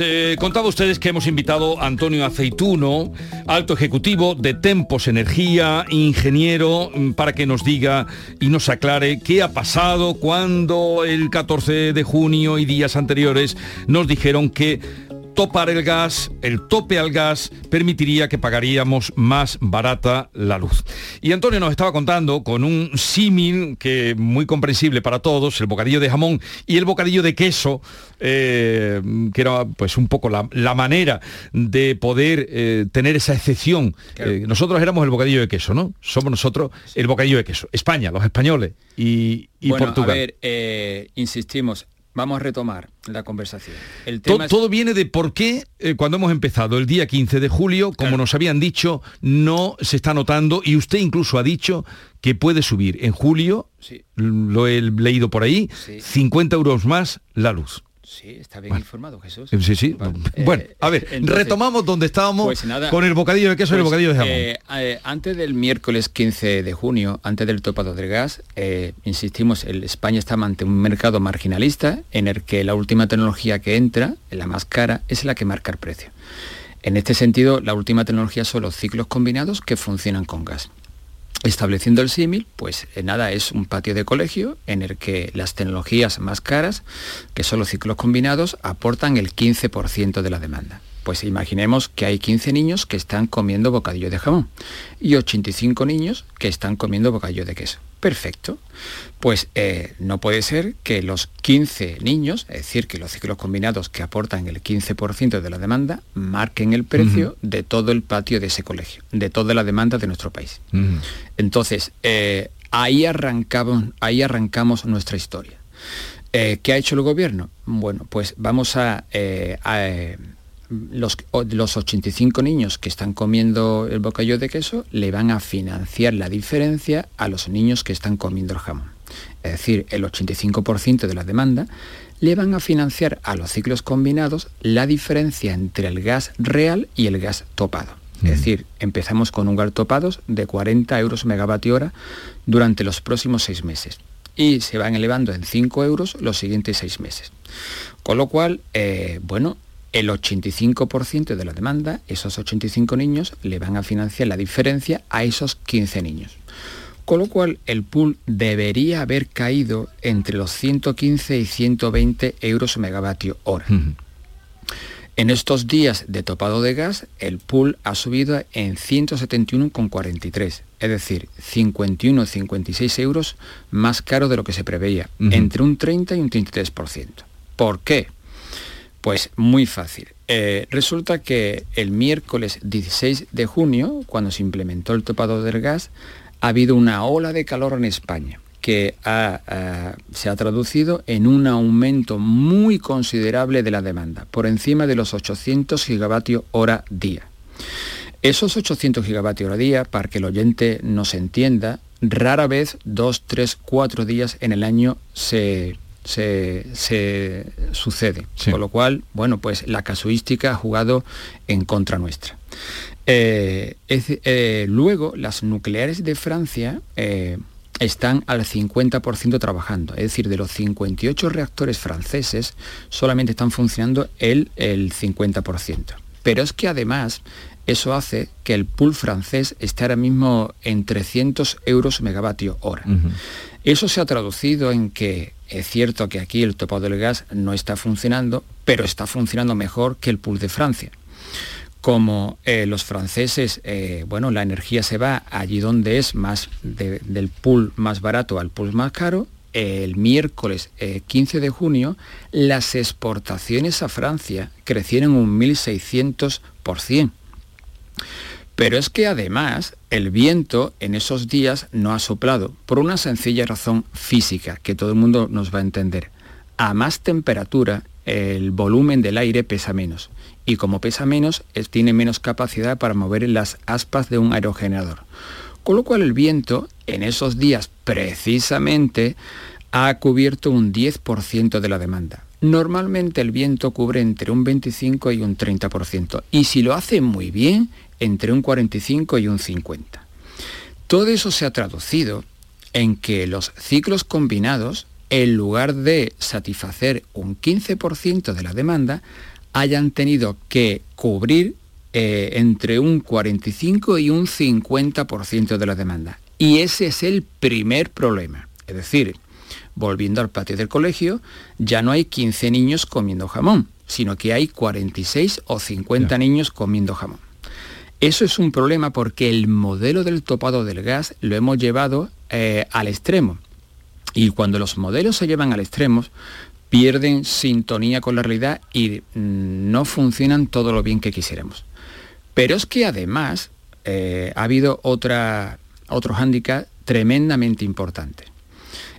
Speaker 1: Eh, contaba ustedes que hemos invitado a Antonio Aceituno, alto ejecutivo de Tempos Energía, ingeniero, mm, para que nos diga y nos aclare qué ha pasado cuando el 14 de junio y días anteriores nos dijeron que topar el gas, el tope al gas, permitiría que pagaríamos más barata la luz. Y Antonio nos estaba contando con un símil que muy comprensible para todos, el bocadillo de jamón y el bocadillo de queso, eh, que era pues un poco la, la manera de poder eh, tener esa excepción. Eh, nosotros éramos el bocadillo de queso, ¿no? Somos nosotros el bocadillo de queso. España, los españoles y, y
Speaker 6: bueno,
Speaker 1: Portugal.
Speaker 6: A ver, insistimos, vamos a retomar la conversación. El es-
Speaker 1: Todo viene de por qué eh, cuando hemos empezado el día 15 de julio, como nos habían dicho, no se está notando y usted incluso ha dicho que puede subir en julio, lo he leído por ahí,
Speaker 6: Sí.
Speaker 1: 50 euros más la luz.
Speaker 6: Sí, está bien informado, Jesús.
Speaker 1: Sí, sí. bueno, a ver,
Speaker 6: entonces,
Speaker 1: retomamos donde estábamos
Speaker 6: Pues nada,
Speaker 1: con el bocadillo de queso y el
Speaker 6: pues,
Speaker 1: bocadillo de jamón.
Speaker 6: eh, eh, antes del miércoles 15 de junio, antes del topado del gas, eh, insistimos, el España está ante un mercado marginalista en el que la última tecnología que entra, la más cara, es la que marca el precio. En este sentido, la última tecnología son los ciclos combinados que funcionan con gas. Estableciendo el símil, pues eh, nada, es un patio de colegio en el que las tecnologías más caras, que son los ciclos combinados, aportan el 15% de la demanda. Pues imaginemos que hay 15 niños que están comiendo bocadillo de jamón y 85 niños que están comiendo bocadillo de queso. Perfecto. Pues eh, no puede ser que los 15 niños, es decir, que los ciclos combinados que aportan el 15% de la demanda, marquen el precio de todo el patio de ese colegio, de toda la demanda de nuestro país. Entonces, eh, ahí, arrancamos, ahí arrancamos nuestra historia. Eh, ¿Qué ha hecho el gobierno? Bueno, pues vamos a... a, los, los 85 niños que están comiendo el bocadillo de queso le van a financiar la diferencia a los niños que están comiendo el jamón. Es decir, el 85% de la demanda le van a financiar a los ciclos combinados la diferencia entre el gas real y el gas topado. Es decir, empezamos con un gas topado de 40 euros megavatio hora durante los próximos seis meses y se van elevando en 5 euros los siguientes seis meses. Con lo cual, eh, bueno, el 85% de la demanda, esos 85 niños, le van a financiar la diferencia a esos 15 niños. Con lo cual, el pool debería haber caído entre los 115 y 120 euros megavatio hora. En estos días de topado de gas, el pool ha subido en 171,43, es decir, 51-56 euros más caro de lo que se preveía, entre un 30 y un 33%. ¿Por qué? Pues muy fácil. Eh, resulta que el miércoles 16 de junio, cuando se implementó el topado del gas, ha habido una ola de calor en España que se ha traducido en un aumento muy considerable de la demanda, por encima de los 800 gigavatios hora día. Esos 800 gigavatios hora día, para que el oyente nos entienda, rara vez dos, tres, cuatro días en el año se, sucede. Con lo cual, bueno, pues la casuística ha jugado en contra nuestra. Eh, eh, luego, las nucleares de Francia eh, están al 50% trabajando. Es decir, de los 58 reactores franceses, solamente están funcionando el, el 50%. Pero es que además eso hace que el pool francés esté ahora mismo en 300 euros megavatio hora. Eso se ha traducido en que es cierto que aquí el topado del gas no está funcionando, pero está funcionando mejor que el pool de Francia como eh, los franceses, eh, bueno, la energía se va allí donde es más del pool más barato al pool más caro, el miércoles 15 eh, de junio, las exportaciones a Francia crecieron un 1.600%. Pero es que además el viento en esos días no ha soplado, por una sencilla razón física que todo el mundo nos va a entender. A más temperatura, el volumen del aire pesa menos y como pesa menos, tiene menos capacidad para mover las aspas de un aerogenerador. Con lo cual el viento en esos días precisamente ha cubierto un 10% de la demanda. Normalmente el viento cubre entre un 25 y un 30% y si lo hace muy bien, entre un 45 y un 50. Todo eso se ha traducido en que los ciclos combinados, en lugar de satisfacer un 15% de la demanda, hayan tenido que cubrir eh, entre un 45 y un 50% de la demanda. Y ese es el primer problema. Es decir, volviendo al patio del colegio, ya no hay 15 niños comiendo jamón, sino que hay 46 o 50 niños comiendo jamón. Eso es un problema porque el modelo del topado del gas lo hemos llevado eh, al extremo. Y cuando los modelos se llevan al extremo, pierden sintonía con la realidad y mm, no funcionan todo lo bien que quisiéramos. Pero es que además eh, ha habido otra, otro hándicap tremendamente importante.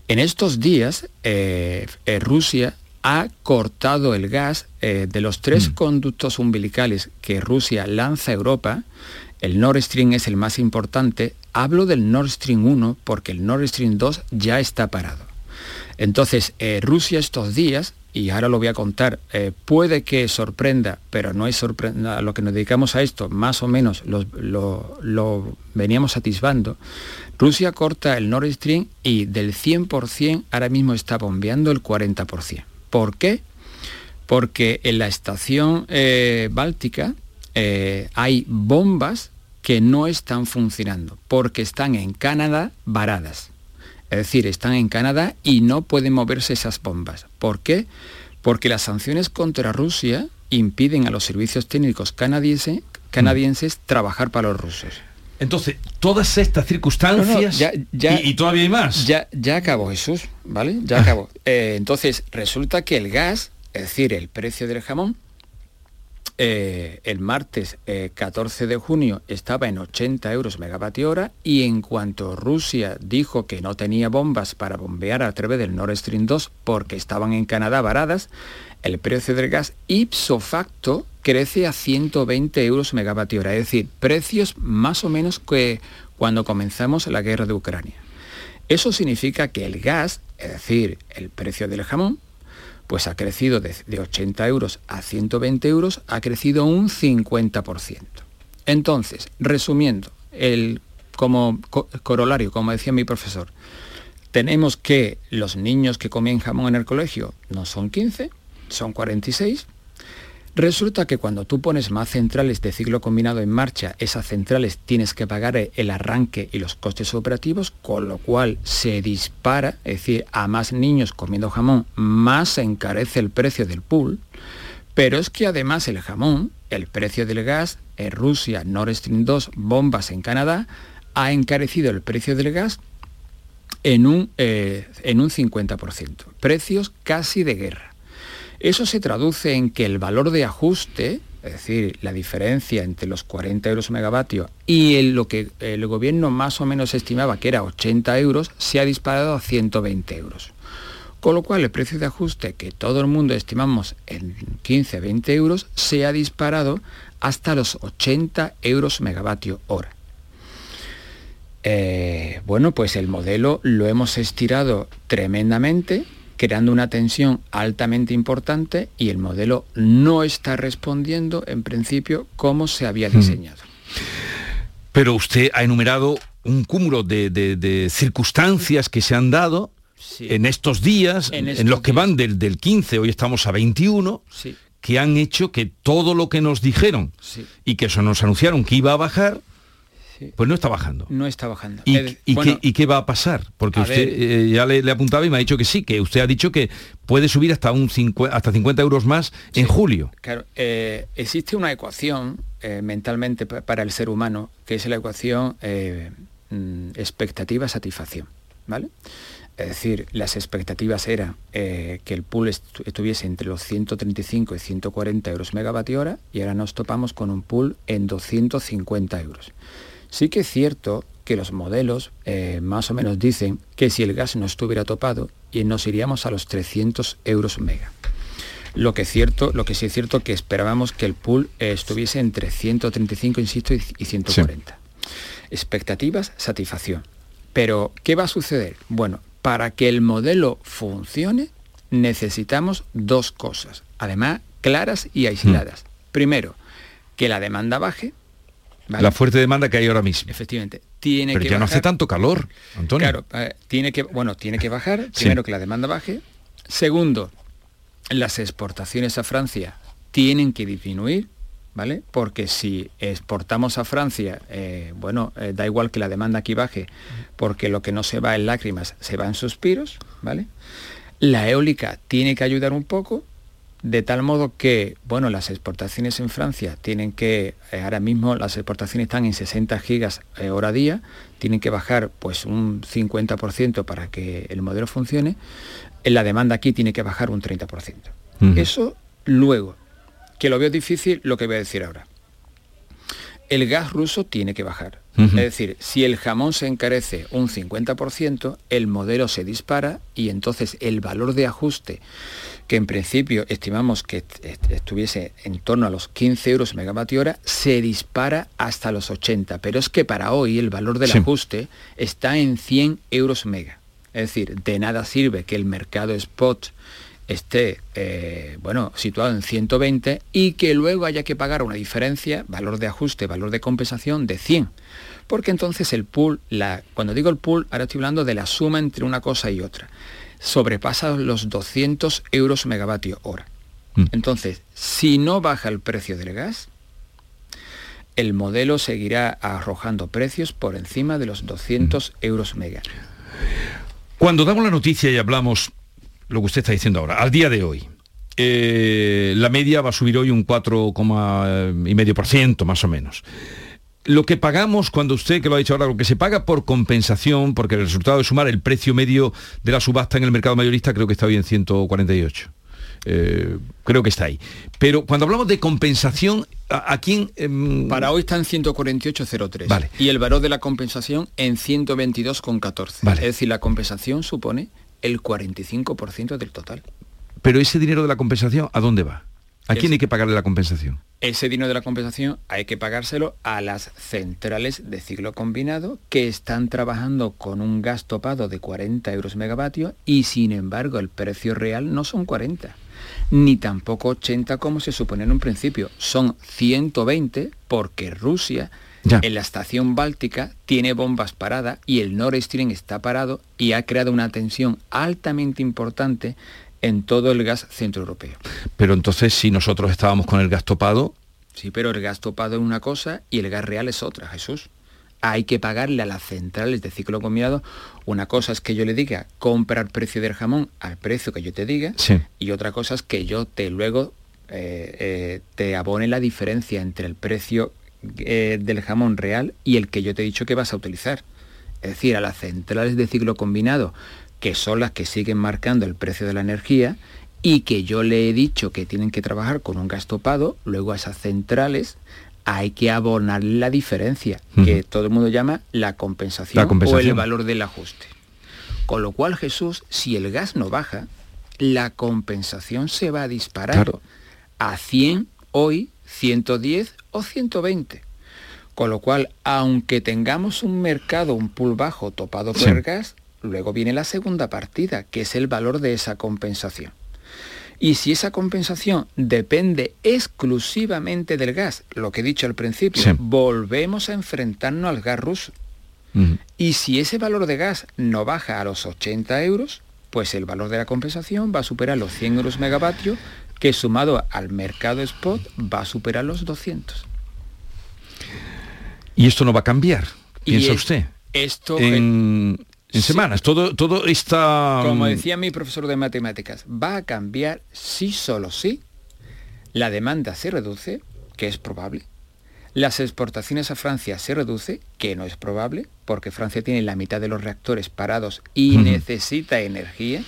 Speaker 6: En estos días, eh, Rusia ha cortado el gas de los tres mm. conductos umbilicales que Rusia lanza a Europa. El Nord Stream es el más importante. Hablo del Nord Stream 1 porque el Nord Stream 2 ya está parado. Entonces, eh, Rusia estos días, y ahora lo voy a contar, eh, puede que sorprenda, pero no es sorprenda, a lo que nos dedicamos a esto, más o menos lo, veníamos atisbando. Rusia corta el Nord Stream y del 100% ahora mismo está bombeando el 40%. ¿Por qué? Porque en la estación eh, báltica hay bombas que no están funcionando, porque están en Canadá varadas. Es decir, están en Canadá y no pueden moverse esas bombas. ¿Por qué? Porque las sanciones contra Rusia impiden a los servicios técnicos canadienses, canadienses trabajar para los rusos.
Speaker 1: Entonces, todas estas circunstancias y, todavía hay más.
Speaker 6: Ya, ya acabó Jesús, ¿vale? Ya acabó. Eh, entonces, resulta que el gas, es decir, el precio del jamón, eh, el martes 14 eh, de junio estaba en 80 euros megavatio hora y en cuanto Rusia dijo que no tenía bombas para bombear a través del Nord Stream 2 porque estaban en Canadá varadas, el precio del gas ipso facto crece a 120 euros megavatio hora, es decir, precios más o menos que cuando comenzamos la guerra de Ucrania. Eso significa que el gas, es decir, el precio del jamón, pues ha crecido de, 80 euros a 120 euros, ha crecido un 50%. Entonces, resumiendo, el, como corolario, como decía mi profesor, tenemos que los niños que comen jamón en el colegio no son 15, son 46, Resulta que cuando tú pones más centrales de ciclo combinado en marcha, esas centrales tienes que pagar el arranque y los costes operativos, con lo cual se dispara, es decir, a más niños comiendo jamón, más se encarece el precio del pool. Pero es que además el jamón, el precio del gas, en Rusia, Nord Stream 2, bombas en Canadá, ha encarecido el precio del gas en un, eh, en un 50%. Precios casi de guerra. Eso se traduce en que el valor de ajuste, es decir, la diferencia entre los 40 euros megavatio y lo que el gobierno más o menos estimaba que era 80 euros, se ha disparado a 120 euros. Con lo cual el precio de ajuste que todo el mundo estimamos en 15-20 euros se ha disparado hasta los 80 euros megavatio hora. Eh, bueno, pues el modelo lo hemos estirado tremendamente, creando una tensión altamente importante y el modelo no está respondiendo en principio como se había hmm. diseñado.
Speaker 1: Pero usted ha enumerado un cúmulo de, circunstancias que se han dado en estos días, en, los que van del, del, 15, hoy estamos a 21, que han hecho que todo lo que nos dijeron y que eso nos anunciaron que iba a bajar, pues no está bajando.
Speaker 6: No está bajando.
Speaker 1: ¿Y, qué, va a pasar? Porque usted eh, ya le, apuntaba y me ha dicho que sí, que usted ha dicho que puede subir hasta, un 50, hasta 50 euros más en julio.
Speaker 6: Claro, eh, existe una ecuación eh, mentalmente para el ser humano, que es la ecuación mm, expectativa-satisfacción. ¿Vale? Es decir, las expectativas eran que el pool estuviese entre los 135 y 140 euros megavatio hora y ahora nos topamos con un pool en 250 euros. Sí que es cierto que los modelos eh, más o menos dicen que si el gas no estuviera topado y nos iríamos a los 300 euros mega. Lo que, cierto, lo que sí es cierto que esperábamos que el pool eh, estuviese entre 135, insisto, y, 140. Expectativas, satisfacción. Pero, ¿qué va a suceder? Bueno, para que el modelo funcione necesitamos dos cosas, además claras y aisladas. Mm. Primero, que la demanda baje,
Speaker 1: la fuerte demanda que hay ahora mismo.
Speaker 6: Efectivamente. Tiene
Speaker 1: Pero ya no hace tanto calor, Antonio.
Speaker 6: Claro, eh, tiene que, bueno, tiene que bajar, primero que la demanda baje. Segundo, las exportaciones a Francia tienen que disminuir, ¿vale? Porque si exportamos a Francia, eh, bueno, eh, da igual que la demanda aquí baje, porque lo que no se va en lágrimas se va en suspiros, ¿vale? La eólica tiene que ayudar un poco, de tal modo que, bueno, las exportaciones en Francia tienen que, eh, ahora mismo las exportaciones están en 60 gigas eh, hora día, tienen que bajar pues un 50% para que el modelo funcione, la demanda aquí tiene que bajar un 30%. Eso luego, que lo veo difícil, lo que voy a decir ahora. El gas ruso tiene que bajar. Es decir, si el jamón se encarece un 50%, el modelo se dispara y entonces el valor de ajuste que en principio estimamos que estuviese en torno a los 15 euros megavatio hora, se dispara hasta los 80. Pero es que para hoy el valor del ajuste está en 100 euros mega. Es decir, de nada sirve que el mercado spot esté eh, bueno, situado en 120 y que luego haya que pagar una diferencia, valor de ajuste, valor de compensación de 100. Porque entonces el pool, la, cuando digo el pool, ahora estoy hablando de la suma entre una cosa y otra sobrepasa los 200 euros megavatio hora. Mm. Entonces, si no baja el precio del gas, el modelo seguirá arrojando precios por encima de los 200 mm. euros mega.
Speaker 1: Cuando damos la noticia y hablamos lo que usted está diciendo ahora, al día de hoy, eh, la media va a subir hoy un 4,5% más o menos lo que pagamos cuando usted, que lo ha dicho ahora, lo que se paga por compensación, porque el resultado de sumar el precio medio de la subasta en el mercado mayorista creo que está hoy en 148. Eh, creo que está ahí. Pero cuando hablamos de compensación, ¿a, quién...?
Speaker 6: Em, Para hoy está en 148,03. Vale. Y el valor de la compensación en 122,14. Vale. Es decir, la compensación supone el 45% del total.
Speaker 1: Pero ese dinero de la compensación, ¿a dónde va? ¿A quién hay que pagarle la compensación?
Speaker 6: Ese dinero de la compensación hay que pagárselo a las centrales de ciclo combinado que están trabajando con un gas topado de 40 euros megavatio y sin embargo el precio real no son 40 ni tampoco 80 como se supone en un principio, son 120 porque Rusia en la estación báltica tiene bombas paradas y el Nord Stream está parado y ha creado una tensión altamente importante en todo el gas centroeuropeo.
Speaker 1: Pero entonces, si nosotros estábamos con el gas topado...
Speaker 6: Sí, pero el gas topado es una cosa y el gas real es otra, Jesús. Hay que pagarle a las centrales de ciclo combinado. Una cosa es que yo le diga, comprar precio del jamón al precio que yo te diga. Y otra cosa es que yo te luego eh, eh, te abone la diferencia entre el precio eh, del jamón real y el que yo te he dicho que vas a utilizar. Es decir, a las centrales de ciclo combinado, que son las que siguen marcando el precio de la energía, y que yo le he dicho que tienen que trabajar con un gas topado, luego a esas centrales hay que abonar la diferencia, que todo el mundo llama la compensación, o el valor del ajuste. Con lo cual, Jesús, si el gas no baja, la compensación se va a disparar a 100 hoy, 110 o 120. Con lo cual, aunque tengamos un mercado, un pool bajo topado por el gas, luego viene la segunda partida, que es el valor de esa compensación. Y si esa compensación depende exclusivamente del gas, lo que he dicho al principio, volvemos a enfrentarnos al gas ruso. Y si ese valor de gas no baja a los 80 euros, pues el valor de la compensación va a superar los 100 euros megavatio, que sumado al mercado spot va a superar los 200.
Speaker 1: Y esto no va a cambiar, piensa usted.
Speaker 6: Esto
Speaker 1: en, semanas, todo, todo está...
Speaker 6: Como decía mi profesor de matemáticas, va a cambiar sí solo sí. La demanda se reduce, que es probable, las exportaciones a Francia se reduce, que no es probable, porque Francia tiene la mitad de los reactores parados y necesita energía,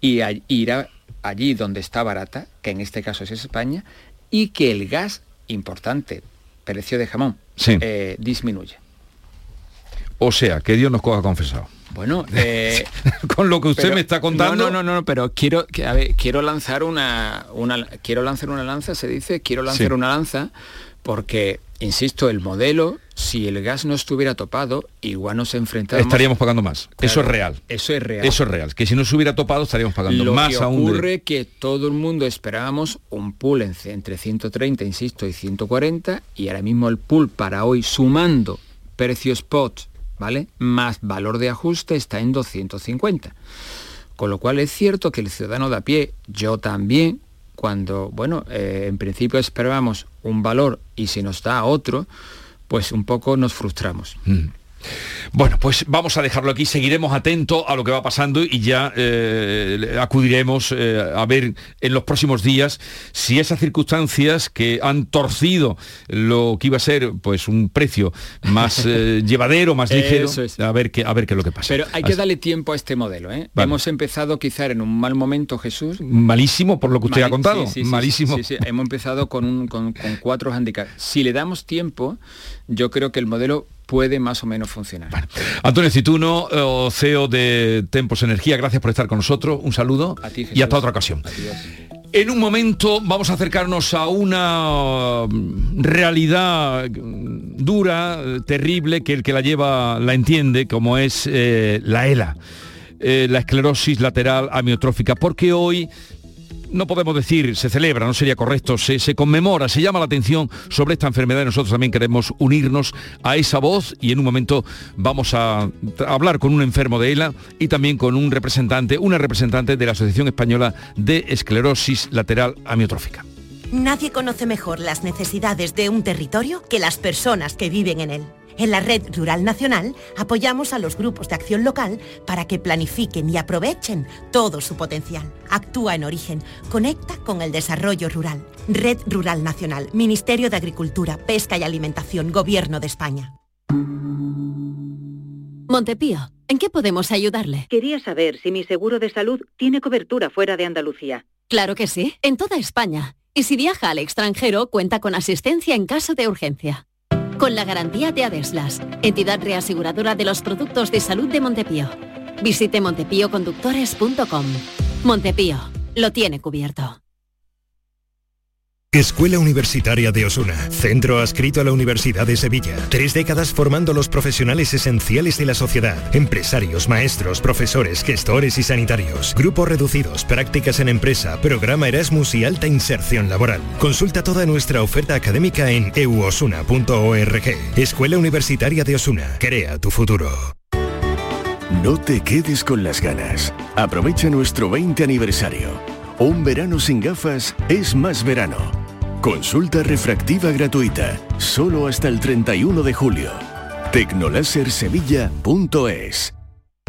Speaker 6: y irá allí donde está barata, que en este caso es España, y que el gas, importante, precio de jamón, eh, disminuye.
Speaker 1: O sea, que Dios nos coja confesado.
Speaker 6: Bueno, eh,
Speaker 1: con lo que usted me está contando.
Speaker 6: No, no, no, no, pero quiero, a ver, quiero lanzar una, una, quiero lanzar una lanza, se dice, quiero lanzar una lanza, porque insisto, el modelo, si el gas no estuviera topado, igual nos enfrentamos...
Speaker 1: Estaríamos pagando más. eso es real.
Speaker 6: Eso es real.
Speaker 1: Eso es real. Que si no se hubiera topado estaríamos pagando
Speaker 6: Lo
Speaker 1: más
Speaker 6: que ocurre que todo el mundo esperábamos un pool entre 130, insisto, y 140, y ahora mismo el pool para hoy, sumando precio spot, ¿vale? Más valor de ajuste está en 250. Con lo cual es cierto que el ciudadano de a pie, yo también, cuando, bueno, eh, en principio esperábamos un valor y si nos da otro, pues un poco nos frustramos.
Speaker 1: Mm. Bueno, pues vamos a dejarlo aquí, seguiremos atentos a lo que va pasando y ya eh, acudiremos eh, a ver en los próximos días si esas circunstancias que han torcido lo que iba a ser pues un precio más eh, llevadero, más ligero, a, ver qué, a ver qué es lo que pasa.
Speaker 6: Pero hay que darle tiempo a este modelo. Hemos empezado quizá en un mal momento, Jesús.
Speaker 1: Malísimo por lo que usted ha contado. Malísimo.
Speaker 6: Hemos empezado con, un, con, con cuatro handicaps. Si le damos tiempo, yo creo que el modelo puede más o menos funcionar.
Speaker 1: Antonio Cituno, eh, CEO de Tempos Energía, gracias por estar con nosotros. Un saludo y hasta otra ocasión. En un momento vamos a acercarnos a una mm, realidad dura, terrible, que el que la lleva la entiende, como es eh, la ELA, eh, la esclerosis lateral amiotrófica, porque hoy no podemos decir se celebra, no sería correcto, se, se, conmemora, se llama la atención sobre esta enfermedad y nosotros también queremos unirnos a esa voz y en un momento vamos a hablar con un enfermo de ELA y también con un representante, una representante de la Asociación Española de Esclerosis Lateral Amiotrófica.
Speaker 10: Nadie conoce mejor las necesidades de un territorio que las personas que viven en él. En la Red Rural Nacional apoyamos a los grupos de acción local para que planifiquen y aprovechen todo su potencial. Actúa en origen, conecta con el desarrollo rural. Red Rural Nacional, Ministerio de Agricultura, Pesca y Alimentación, Gobierno de España.
Speaker 14: Montepío, ¿en qué podemos ayudarle?
Speaker 15: Quería saber si mi seguro de salud tiene cobertura fuera de Andalucía.
Speaker 14: Claro que sí, en toda España. Y si viaja al extranjero, cuenta con asistencia en caso de urgencia con la garantía de Adeslas, entidad reaseguradora de los productos de salud de Montepío. Visite montepíoconductores.com. Montepío, lo tiene cubierto.
Speaker 16: Escuela Universitaria de Osuna, centro adscrito a la Universidad de Sevilla. Tres décadas formando los profesionales esenciales de la sociedad, empresarios, maestros, profesores, gestores y sanitarios. Grupos reducidos, prácticas en empresa, programa Erasmus y alta inserción laboral. Consulta toda nuestra oferta académica en euosuna.org. Escuela Universitaria de Osuna, crea tu futuro.
Speaker 17: No te quedes con las ganas. Aprovecha nuestro 20 aniversario. Un verano sin gafas es más verano. Consulta refractiva gratuita, solo hasta el 31 de julio. Tecnolasersevilla.es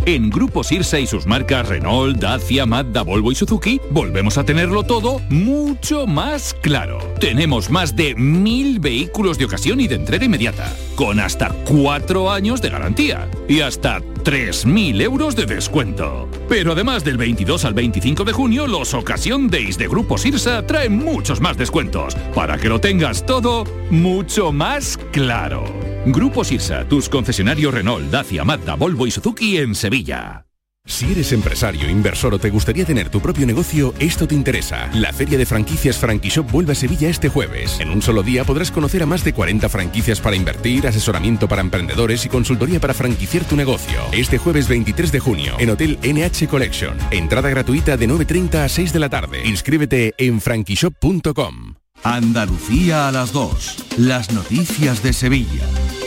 Speaker 18: En Grupo Sirsa y sus marcas Renault, Dacia, Mazda, Volvo y Suzuki, volvemos a tenerlo todo mucho más claro. Tenemos más de mil vehículos de ocasión y de entrega inmediata, con hasta cuatro años de garantía y hasta 3.000 euros de descuento. Pero además del 22 al 25 de junio, los Ocasión Days de Grupo Sirsa traen muchos más descuentos, para que lo tengas todo mucho más claro. Grupo Sirsa, tus concesionarios Renault, Dacia, Mazda, Volvo y Suzuki en Sevilla.
Speaker 13: Si eres empresario, inversor o te gustaría tener tu propio negocio, esto te interesa. La Feria de Franquicias Franquishop vuelve a Sevilla este jueves. En un solo día podrás conocer a más de 40 franquicias para invertir, asesoramiento para emprendedores y consultoría para franquiciar tu negocio. Este jueves 23 de junio, en Hotel NH Collection. Entrada gratuita de 9.30 a 6 de la tarde. Inscríbete en franquishop.com.
Speaker 19: Andalucía a las 2. Las noticias de Sevilla.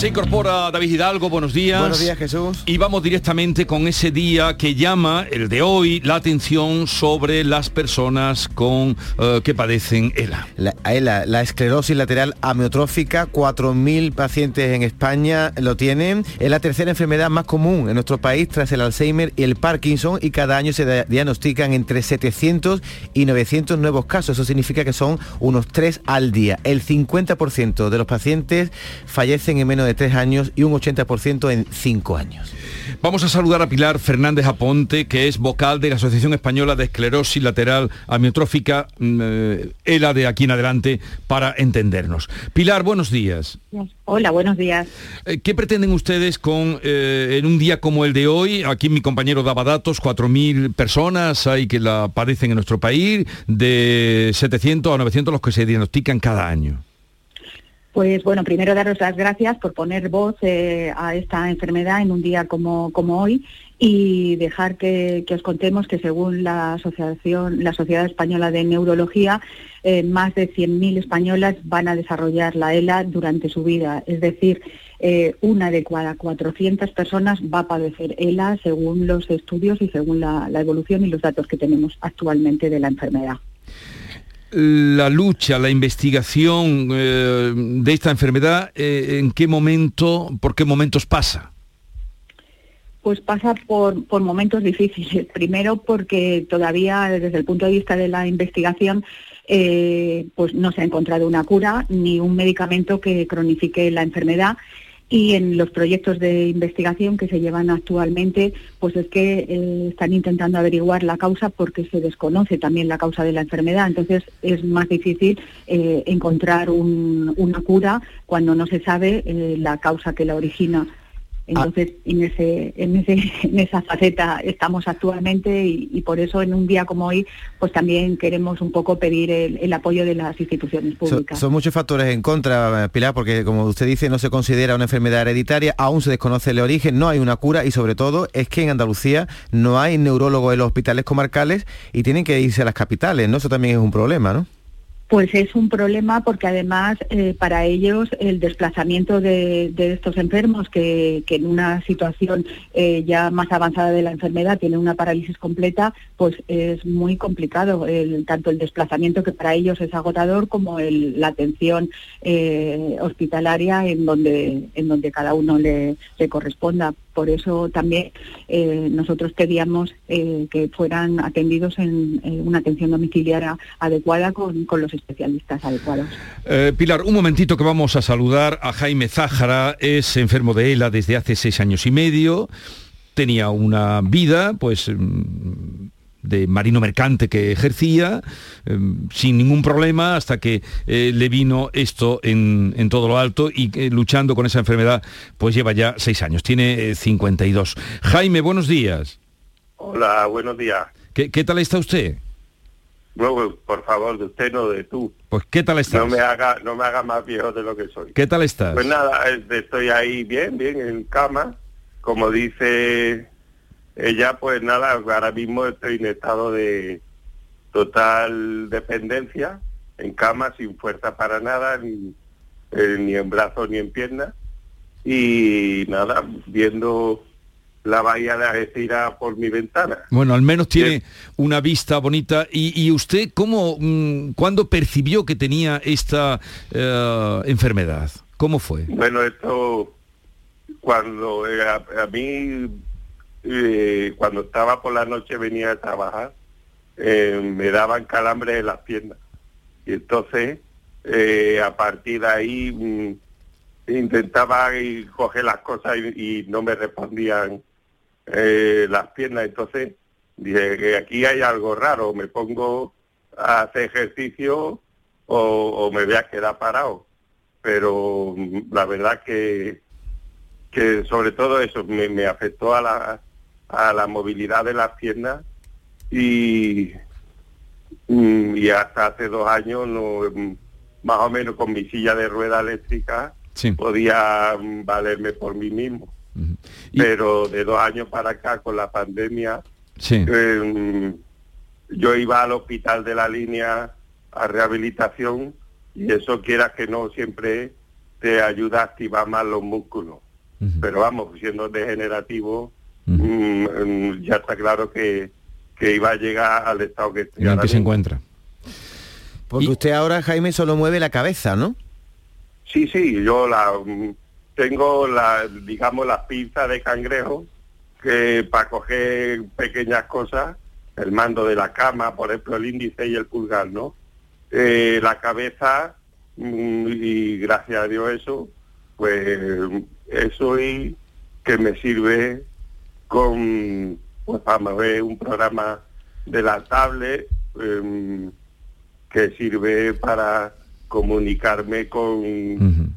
Speaker 1: Se incorpora David Hidalgo, buenos días.
Speaker 20: Buenos días, Jesús.
Speaker 1: Y vamos directamente con ese día que llama, el de hoy, la atención sobre las personas con eh, que padecen ELA.
Speaker 20: La, ELA, la esclerosis lateral amiotrófica, 4.000 pacientes en España lo tienen. Es la tercera enfermedad más común en nuestro país tras el Alzheimer y el Parkinson y cada año se diagnostican entre 700 y 900 nuevos casos. Eso significa que son unos 3 al día. El 50% de los pacientes fallecen en menos de tres años y un 80% en cinco años.
Speaker 1: Vamos a saludar a Pilar Fernández Aponte, que es vocal de la Asociación Española de Esclerosis Lateral Amiotrófica, eh, ELA de aquí en adelante, para entendernos. Pilar, buenos días.
Speaker 21: Hola, buenos días.
Speaker 1: Eh, ¿Qué pretenden ustedes con eh, en un día como el de hoy? Aquí mi compañero daba datos, 4.000 personas hay que la padecen en nuestro país, de 700 a 900 los que se diagnostican cada año.
Speaker 21: Pues bueno, primero daros las gracias por poner voz eh, a esta enfermedad en un día como, como hoy y dejar que, os contemos que según la asociación, la Sociedad Española de Neurología, eh, más de 100.000 españolas van a desarrollar la ELA durante su vida. Es decir, eh, una de cada 400 personas va a padecer ELA según los estudios y según la evolución y los datos que tenemos actualmente de la enfermedad
Speaker 1: la lucha, la investigación eh, de esta enfermedad, eh, ¿en qué momento, por qué momentos pasa?
Speaker 21: Pues pasa por, por, momentos difíciles. Primero porque todavía desde el punto de vista de la investigación eh, pues no se ha encontrado una cura ni un medicamento que cronifique la enfermedad y en los proyectos de investigación que se llevan actualmente, pues es que eh, están intentando averiguar la causa porque se desconoce también la causa de la enfermedad. Entonces es más difícil eh, encontrar una cura cuando no se sabe eh, la causa que la origina. Entonces, en, ese, en, ese, en esa faceta estamos actualmente y, por eso en un día como hoy, pues también queremos un poco pedir el, apoyo de las instituciones públicas.
Speaker 20: son muchos factores en contra, Pilar, porque como usted dice, no se considera una enfermedad hereditaria, aún se desconoce el origen, no hay una cura y sobre todo es que en Andalucía no hay neurólogos en los hospitales comarcales y tienen que irse a las capitales, ¿no? Eso también es un problema, ¿no?
Speaker 21: Pues es un problema porque además eh, para ellos el desplazamiento de, estos enfermos que, en una situación eh, ya más avanzada de la enfermedad tienen una parálisis completa, pues es muy complicado, tanto el desplazamiento que para ellos es agotador como la atención eh, hospitalaria en donde, en donde cada uno le corresponda por eso también eh, nosotros pedíamos eh, que fueran atendidos en, una atención domiciliaria adecuada con, los especialistas adecuados.
Speaker 1: Eh, Pilar, un momentito que vamos a saludar a Jaime Zájara, es enfermo de ELA desde hace seis años y medio, tenía una vida pues mm, de marino mercante que ejercía, eh, sin ningún problema, hasta que eh, le vino esto en, en, todo lo alto y eh, luchando con esa enfermedad, pues lleva ya seis años, tiene 52. Jaime, buenos días.
Speaker 22: Hola, buenos días.
Speaker 1: ¿Qué, qué tal está usted?
Speaker 22: No, por favor, de usted no, de tú.
Speaker 1: Pues ¿qué tal estás?
Speaker 22: No me haga, no me haga más viejo de lo que soy.
Speaker 1: ¿Qué tal estás?
Speaker 22: Pues nada, estoy ahí bien, bien, en cama. Como dice ella, pues nada, ahora mismo estoy en estado de total dependencia, en cama, sin fuerza para nada, ni, eh, ni en brazos ni en piernas. Y nada, viendo la bahía de Algeciras por mi ventana.
Speaker 1: Bueno, al menos tiene una vista bonita. ¿Y, usted cómo, mm, cuándo percibió que tenía esta eh, enfermedad? ¿Cómo fue?
Speaker 22: Bueno, esto, cuando eh, a, mí, eh, cuando estaba por la noche venía a trabajar, me daban calambres en las piernas. Y entonces, a partir de ahí, mm, intentaba coger las cosas y no me respondían eh, las piernas. Entonces dije que aquí hay algo raro, me pongo a hacer ejercicio o, me voy a quedar parado. Pero mm, la verdad que, que sobre todo eso me, afectó a la, a la movilidad de las piernas y, mm, y hasta hace dos años no, mm, más o menos con mi silla de rueda eléctrica podía valerme por mí mismo. Pero de dos años para acá con la pandemia, em, yo iba al hospital de la línea a rehabilitación y eso quiera que no siempre te ayuda a activar más los músculos. Pero vamos, siendo degenerativo, mm, mm, ya está claro que, que, iba a llegar al estado que
Speaker 1: estoy que se encuentra.
Speaker 20: Porque usted ahora, Jaime, solo mueve la cabeza, ¿no?
Speaker 22: Sí, sí, yo la mm, tengo la, digamos, las pinzas de cangrejo que para coger pequeñas cosas, el mando de la cama, por ejemplo, el índice y el pulgar, ¿no? Eh, la cabeza, y gracias a Dios eso, pues eso y que me sirve con, pues para ver un programa de la tablet em, que sirve para comunicarme con,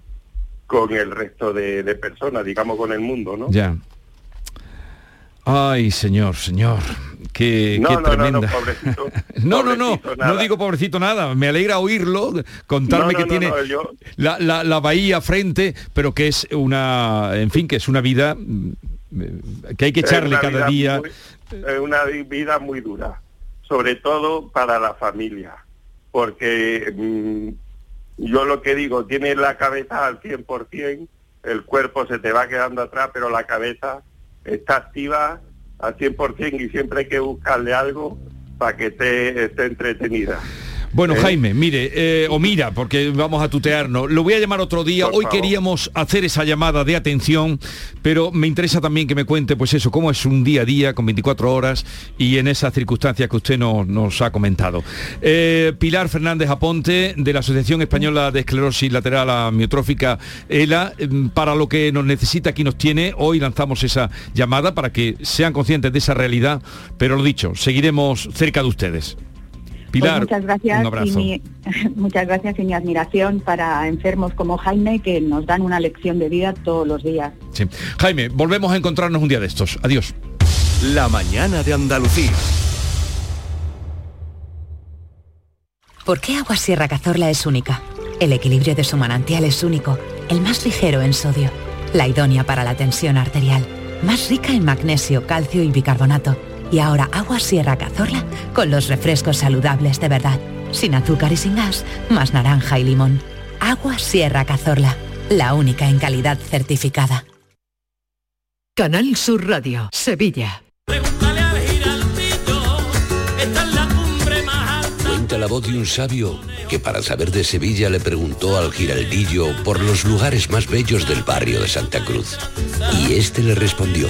Speaker 22: con el resto de, personas, digamos con el mundo, ¿no?
Speaker 1: Ya. Ay, señor, señor. Qué,
Speaker 22: no,
Speaker 1: qué
Speaker 22: no,
Speaker 1: tremenda.
Speaker 22: No, no, pobrecito,
Speaker 1: no, no, no, no digo pobrecito nada. Me alegra oírlo, contarme que tiene la, la, bahía frente, pero que es una, en fin, que es una vida que hay que echarle cada día.
Speaker 22: es una vida muy dura, sobre todo para la familia, porque mm, yo lo que digo, tienes la cabeza al 100%, el cuerpo se te va quedando atrás, pero la cabeza está activa al 100% y siempre hay que buscarle algo para que esté, esté entretenida.
Speaker 1: Bueno, ¿Eh? Jaime, mire, eh, o mira, porque vamos a tutearnos. Lo voy a llamar otro día. Hoy queríamos hacer esa llamada de atención, pero me interesa también que me cuente, pues eso, cómo es un día a día con 24 horas y en esas circunstancias que usted nos ha comentado. Eh, Pilar Fernández Aponte, de la Asociación Española de Esclerosis Lateral Amiotrófica, ELA, em, para lo que nos necesita aquí nos tiene. Hoy lanzamos esa llamada para que sean conscientes de esa realidad, pero lo dicho, seguiremos cerca de ustedes.
Speaker 21: Pues muchas gracias Y mi, muchas gracias y mi admiración para enfermos como Jaime que nos dan una lección de vida todos los días.
Speaker 1: Jaime, volvemos a encontrarnos un día de estos. Adiós.
Speaker 19: La mañana de Andalucía.
Speaker 11: ¿Por qué Agua Sierra Cazorla es única? El equilibrio de su manantial es único, el más ligero en sodio, la idónea para la tensión arterial, más rica en magnesio, calcio y bicarbonato y ahora agua Sierra Cazorla con los refrescos saludables de verdad, sin azúcar y sin gas, más naranja y limón. Agua Sierra Cazorla, la única en calidad certificada.
Speaker 7: Canal Sur Radio, Sevilla.
Speaker 23: Cuenta la voz de un sabio que para saber de Sevilla le preguntó al giraldillo por los lugares más bellos del barrio de Santa Cruz. Y este le respondió.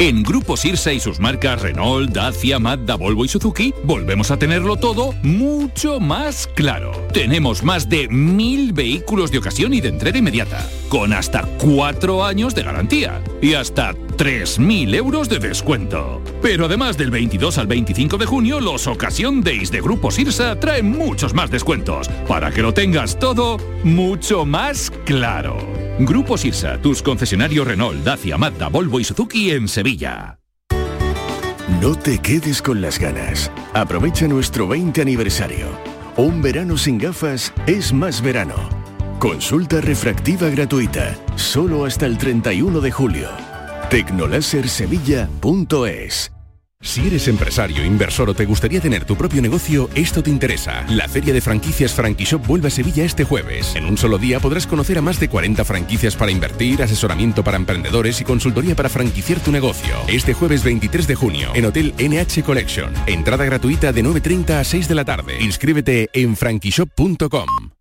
Speaker 18: En Grupo Sirsa y sus marcas Renault, Dacia, Mazda, Volvo y Suzuki, volvemos a tenerlo todo mucho más claro. Tenemos más de mil vehículos de ocasión y de entrega inmediata, con hasta cuatro años de garantía y hasta 3.000 euros de descuento. Pero además del 22 al 25 de junio, los Ocasión Days de Grupo Sirsa traen muchos más descuentos, para que lo tengas todo mucho más claro. Grupo Sirsa, tus concesionarios Renault, Dacia, Mazda, Volvo y Suzuki en Sevilla.
Speaker 19: No te quedes con las ganas. Aprovecha nuestro 20 aniversario. Un verano sin gafas es más verano. Consulta refractiva gratuita, solo hasta el 31 de julio. Tecnolasersevilla.es
Speaker 13: Si eres empresario, inversor o te gustaría tener tu propio negocio, esto te interesa. La Feria de Franquicias Franquishop vuelve a Sevilla este jueves. En un solo día podrás conocer a más de 40 franquicias para invertir, asesoramiento para emprendedores y consultoría para franquiciar tu negocio. Este jueves 23 de junio, en Hotel NH Collection. Entrada gratuita de 9.30 a 6 de la tarde. Inscríbete en franquishop.com.